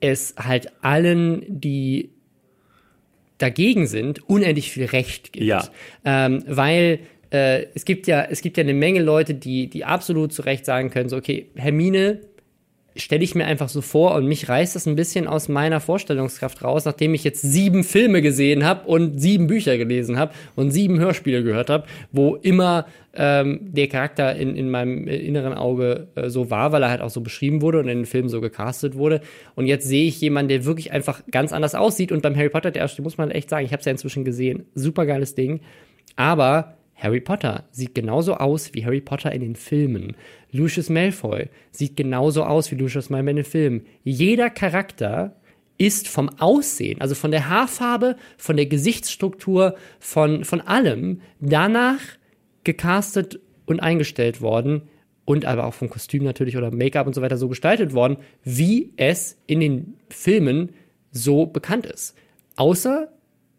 es halt allen, die dagegen sind, unendlich viel Recht gibt. Ja. Ähm, weil äh, es gibt ja, es gibt ja eine Menge Leute, die, die absolut zu Recht sagen können, so, okay, Hermine stelle ich mir einfach so vor und mich reißt das ein bisschen aus meiner Vorstellungskraft raus, nachdem ich jetzt sieben Filme gesehen habe und sieben Bücher gelesen habe und sieben Hörspiele gehört habe, wo immer ähm, der Charakter in, in meinem inneren Auge äh, so war, weil er halt auch so beschrieben wurde und in den Filmen so gecastet wurde. Und jetzt sehe ich jemanden, der wirklich einfach ganz anders aussieht. Und beim Harry Potter, der erste, muss man echt sagen, ich habe es ja inzwischen gesehen, super geiles Ding, aber Harry Potter sieht genauso aus wie Harry Potter in den Filmen. Lucius Malfoy sieht genauso aus wie Lucius Malfoy in den Filmen. Jeder Charakter ist vom Aussehen, also von der Haarfarbe, von der Gesichtsstruktur, von, von allem danach gecastet und eingestellt worden und aber auch vom Kostüm natürlich oder Make-up und so weiter so gestaltet worden, wie es in den Filmen so bekannt ist. Außer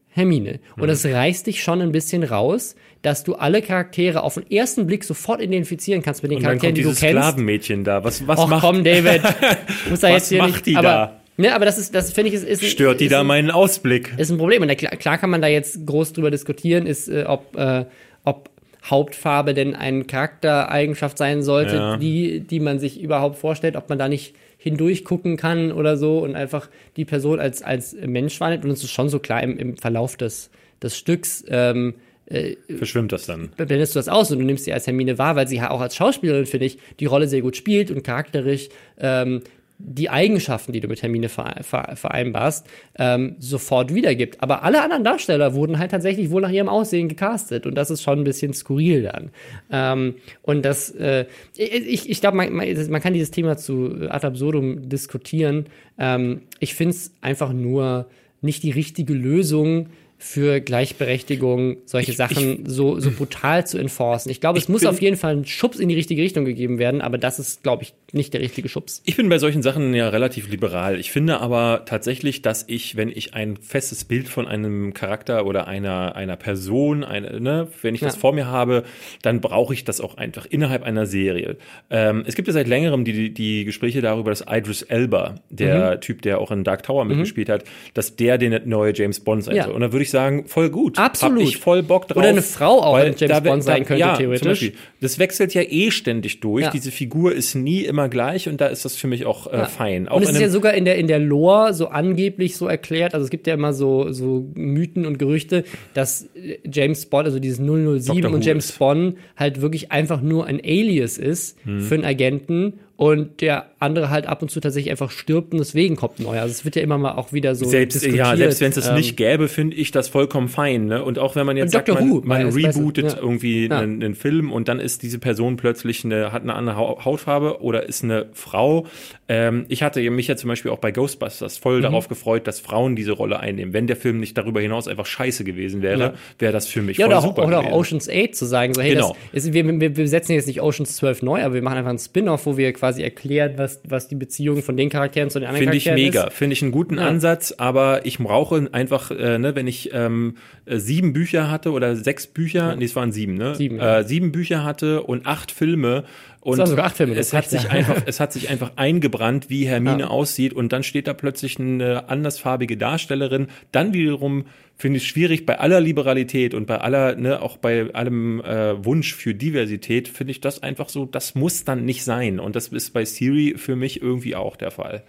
Hermine. Und mhm. das reißt dich schon ein bisschen raus, dass du alle Charaktere auf den ersten Blick sofort identifizieren kannst mit den und Charakteren, die du kennst. Sklavenmädchen da. Was, was Och, macht komm, David. Muss da jetzt hier macht nicht, die aber, da? Ne, aber das ist, das finde ich, ist, ist Stört ist, die da meinen Ausblick? Ist ein Problem. Und da, klar, klar kann man da jetzt groß drüber diskutieren, ist, äh, ob, äh, ob Hauptfarbe denn eine Charaktereigenschaft sein sollte, ja. die, die man sich überhaupt vorstellt, ob man da nicht hindurch gucken kann oder so und einfach die Person als, als Mensch wahrnimmt. Und es ist schon so klar im, im Verlauf des, des Stücks, ähm, äh, verschwimmt das dann. Blendest du das aus und du nimmst sie als Hermine wahr, weil sie auch als Schauspielerin, finde ich, die Rolle sehr gut spielt und charakterisch ähm, die Eigenschaften, die du mit Hermine vereinbarst, ähm, sofort wiedergibt. Aber alle anderen Darsteller wurden halt tatsächlich wohl nach ihrem Aussehen gecastet und das ist schon ein bisschen skurril dann. Ähm, und das, äh, ich, ich glaube, man, man, kann dieses Thema zu ad absurdum diskutieren. Ähm, ich finde es einfach nur nicht die richtige Lösung, für Gleichberechtigung, solche ich, Sachen ich, so, so brutal zu enforcen. Ich glaube, es muss auf jeden Fall ein Schubs in die richtige Richtung gegeben werden, aber das ist, glaube ich, nicht der richtige Schubs. Ich bin bei solchen Sachen ja relativ liberal. Ich finde aber tatsächlich, dass ich, wenn ich ein festes Bild von einem Charakter oder einer, einer Person, eine, ne, wenn ich ja. das vor mir habe, dann brauche ich das auch einfach innerhalb einer Serie. Ähm, es gibt ja seit längerem die, die Gespräche darüber, dass Idris Elba, der mhm. Typ, der auch in Dark Tower mhm. mitgespielt mhm. hat, dass der den neue James Bond sein ja. soll. Und da würde ich sagen, voll gut. Absolut. Hab ich voll Bock drauf. Oder eine Frau auch weil James da- Bond sein da- könnte, ja, theoretisch. Zum Beispiel. Das wechselt ja eh ständig durch. Diese Figur ist nie immer gleich und da ist das für mich auch äh, fein. Auch Und es ist ja sogar in der, in der Lore so angeblich so erklärt, also es gibt ja immer so, so Mythen und Gerüchte, dass äh, James Bond, also dieses 007 Dr. und James. Bond halt wirklich einfach nur ein Alias ist Hm. für einen Agenten und der andere halt ab und zu tatsächlich einfach stirbt und deswegen kommt ein neuer. Also es wird ja immer mal auch wieder so selbst, diskutiert. ja, selbst wenn es es ähm, nicht gäbe, finde ich das vollkommen fein. Ne? Und auch wenn man jetzt sagt, man, Who, man rebootet ja. irgendwie Ja. einen, einen Film und dann ist diese Person plötzlich eine, hat eine andere Hau- Hautfarbe oder ist eine Frau. Ähm, ich hatte mich ja zum Beispiel auch bei Ghostbusters Mhm. voll darauf gefreut, dass Frauen diese Rolle einnehmen. Wenn der Film nicht darüber hinaus einfach scheiße gewesen wäre, Ja. wäre das für mich Ja, voll oder, auch, super oder auch. Oceans 8 zu sagen, so, hey, Genau. das ist, wir, wir, wir setzen jetzt nicht Oceans 12 neu, aber wir machen einfach einen Spin-off, wo wir quasi erklären, was, was die Beziehung von den Charakteren zu den anderen Finde ich Charakteren mega, ist. finde ich einen guten Ansatz, aber ich brauche einfach, äh, ne, wenn ich ähm, äh, sieben Bücher hatte oder sechs Bücher, nee, es waren sieben, ne? Sieben, ja. äh, sieben Bücher hatte und acht Filme und das es hat sich einfach, es hat sich einfach eingebrannt, wie Hermine Ja. aussieht und dann steht da plötzlich eine andersfarbige Darstellerin. Dann wiederum finde ich es schwierig bei aller Liberalität und bei aller, ne, auch bei allem äh, Wunsch für Diversität finde ich das einfach so, das muss dann nicht sein und das ist bei Siri für mich irgendwie auch der Fall.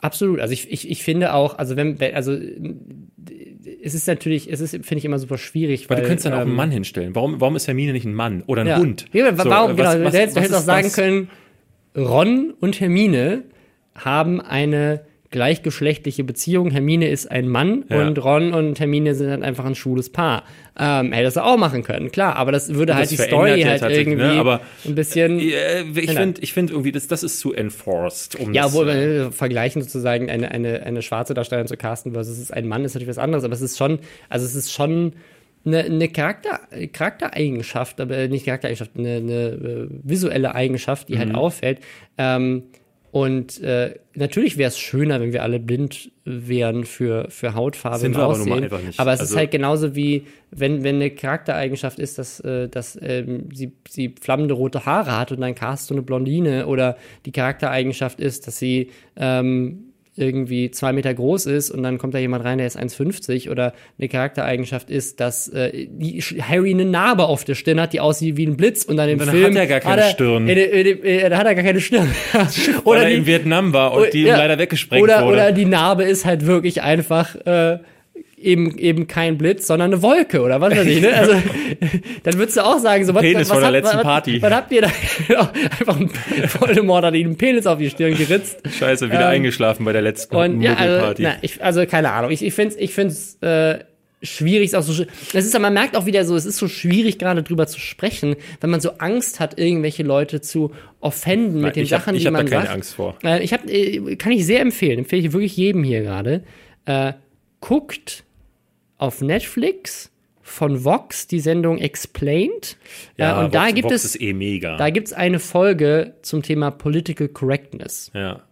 Absolut. Also ich, ich, ich finde auch, also wenn, also es ist natürlich, es ist, finde ich immer super schwierig, Weil weil du könntest dann auch ähm, einen Mann hinstellen. Warum, warum ist Hermine nicht ein Mann oder ein ja. Hund? Ja, warum, genau, was- du was- hättest, du was hättest auch sagen das? können, Ron und Hermine haben eine gleichgeschlechtliche Beziehung. Hermine ist ein Mann Ja. und Ron und Hermine sind halt einfach ein schwules Paar. Ähm, hätte das auch machen können, klar, aber das würde halt das die verändert Story ja halt tatsächlich, irgendwie ne, aber- ein bisschen. Äh, ich finde ich find irgendwie, das, das ist zu enforced. Um Ja, obwohl wir vergleichen sozusagen eine, eine, eine schwarze Darstellerin zu casten versus es ist ein Mann ist natürlich was anderes, aber es ist schon, also es ist schon eine, eine Charakter, Charaktereigenschaft, aber nicht Charaktereigenschaft, eine, eine äh, visuelle Eigenschaft, die Mhm. halt auffällt. Ähm, und äh, natürlich wäre es schöner, wenn wir alle blind wären für, für Hautfarbe Sind und aber Aussehen. einfach nicht. Aber es ist Also- halt genauso wie, wenn, wenn eine Charaktereigenschaft ist, dass, äh, dass ähm, sie, sie flammende rote Haare hat und dann cast du eine Blondine oder die Charaktereigenschaft ist, dass sie ähm, irgendwie zwei Meter groß ist und dann kommt da jemand rein, der ist 1,50 oder eine Charaktereigenschaft ist, dass äh, die, Harry eine Narbe auf der Stirn hat, die aussieht wie ein Blitz und dann im Dann Film hat er gar keine er, Stirn. Äh, da hat er gar keine Stirn. weil er die- in Vietnam war und die ihm ja. leider weggesprengt oder, wurde. Oder die Narbe ist halt wirklich einfach äh, eben, eben kein Blitz, sondern eine Wolke oder was weiß ich. Ne? Also, dann würdest du auch sagen, so was, Penis was, von der hat- letzten was, Party. Was habt ihr da? Genau, einfach ein Voldemort hat ihm einen Penis auf die Stirn geritzt. Scheiße, wieder Ähm, eingeschlafen bei der letzten Und ja, also, na, ich, also keine Ahnung. Ich, ich finde es ich find's, äh, schwierig. Ist auch so, das ist, man merkt auch wieder so, es ist so schwierig gerade drüber zu sprechen, wenn man so Angst hat, irgendwelche Leute zu offenden mit den ich hab- Sachen, ich die hab da man keine sagt. Angst vor. Äh, ich habe, äh, kann ich sehr empfehlen, empfehle ich wirklich jedem hier gerade. Äh, guckt auf Netflix von Vox die Sendung Explained. ja, äh, und da Vox- gibt Vox es ist eh mega. da gibt's eine Folge zum Thema Political Correctness. ja.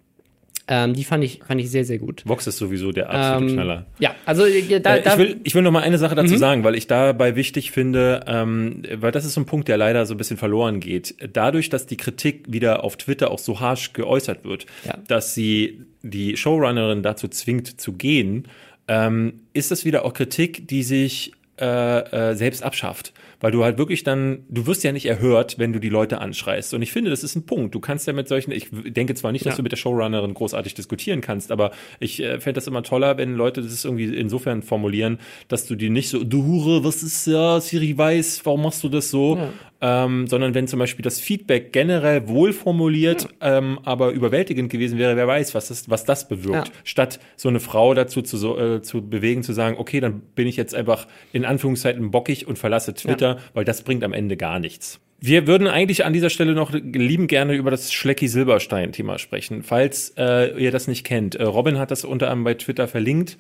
Ähm, die fand ich, fand ich sehr, sehr gut. Vox ist sowieso der absolute Ähm, Knaller. Ja, also äh, da, Äh, da, ich, will, ich will noch mal eine Sache dazu Mhm. sagen, weil ich dabei wichtig finde, ähm, weil das ist so ein Punkt, der leider so ein bisschen verloren geht. Dadurch, dass die Kritik wieder auf Twitter auch so harsch geäußert wird, Ja. dass sie die Showrunnerin dazu zwingt zu gehen, ähm, ist das wieder auch Kritik, die sich äh, äh, selbst abschafft. Weil du halt wirklich dann, du wirst ja nicht erhört, wenn du die Leute anschreist. Und ich finde, das ist ein Punkt. Du kannst ja mit solchen, ich denke zwar nicht, dass Ja. du mit der Showrunnerin großartig diskutieren kannst, aber ich äh, fände das immer toller, wenn Leute das irgendwie insofern formulieren, dass du die nicht so, du Hure, was ist ja, Siri weiß, warum machst du das so? Ähm, sondern wenn zum Beispiel das Feedback generell wohl formuliert, ähm, aber überwältigend gewesen wäre, wer weiß, was das, was das bewirkt. Ja. Statt so eine Frau dazu zu, so, äh, zu bewegen, zu sagen, okay, dann bin ich jetzt einfach in Anführungszeiten bockig und verlasse Twitter, weil das bringt am Ende gar nichts. Wir würden eigentlich an dieser Stelle noch lieben gerne über das Schlecki-Silberstein-Thema sprechen. Falls äh, ihr das nicht kennt, äh, Robin hat das unter anderem bei Twitter verlinkt.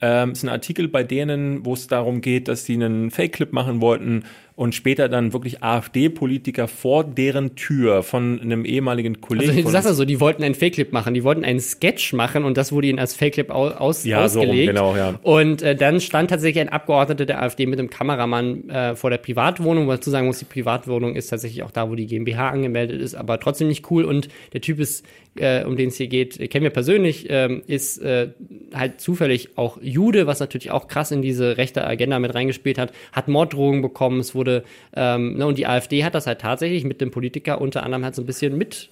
Ähm, ist ein Artikel bei denen, wo es darum geht, dass sie einen Fake-Clip machen wollten und später dann wirklich AfD-Politiker vor deren Tür von einem ehemaligen Kollegen. Also, du sagst ja so, die wollten einen Fake-Clip machen, die wollten einen Sketch machen und das wurde ihnen als Fake-Clip aus, ja, ausgelegt. So rum, genau, ja. Und äh, dann stand tatsächlich ein Abgeordneter der AfD mit einem Kameramann äh, vor der Privatwohnung, weil zu sagen muss, die Privatwohnung ist tatsächlich auch da, wo die GmbH angemeldet ist, aber trotzdem nicht cool und der Typ ist, äh, um den es hier geht, kennen wir persönlich, äh, ist äh, halt zufällig auch Jude, was natürlich auch krass in diese rechte Agenda mit reingespielt hat, hat Morddrohungen bekommen, es wurde, ähm, ne, und die AfD hat das halt tatsächlich mit dem Politiker unter anderem halt so ein bisschen mit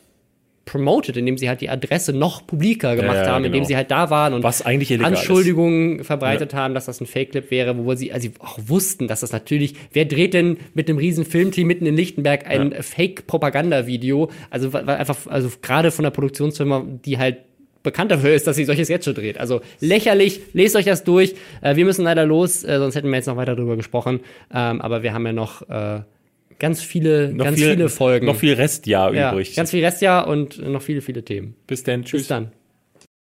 promoted, indem sie halt die Adresse noch publiker gemacht ja, ja, haben, genau. indem sie halt da waren und Was eigentlich Anschuldigungen ist. verbreitet ja. haben, dass das ein Fake-Clip wäre, wo sie also auch wussten, dass das natürlich, wer dreht denn mit einem riesen Filmteam mitten in Lichtenberg ein Fake-Propaganda-Video? Also einfach, also gerade von der Produktionsfirma, die halt bekannt dafür ist, dass sie solches jetzt schon dreht. Also lächerlich, lest euch das durch. Äh, wir müssen leider los, äh, sonst hätten wir jetzt noch weiter darüber gesprochen. Ähm, aber wir haben ja noch äh, ganz viele, noch ganz viel, viele Folgen. Noch viel Restjahr ja, übrig. Ganz viel Restjahr und noch viele, viele Themen. Bis dann. Tschüss. Bis dann.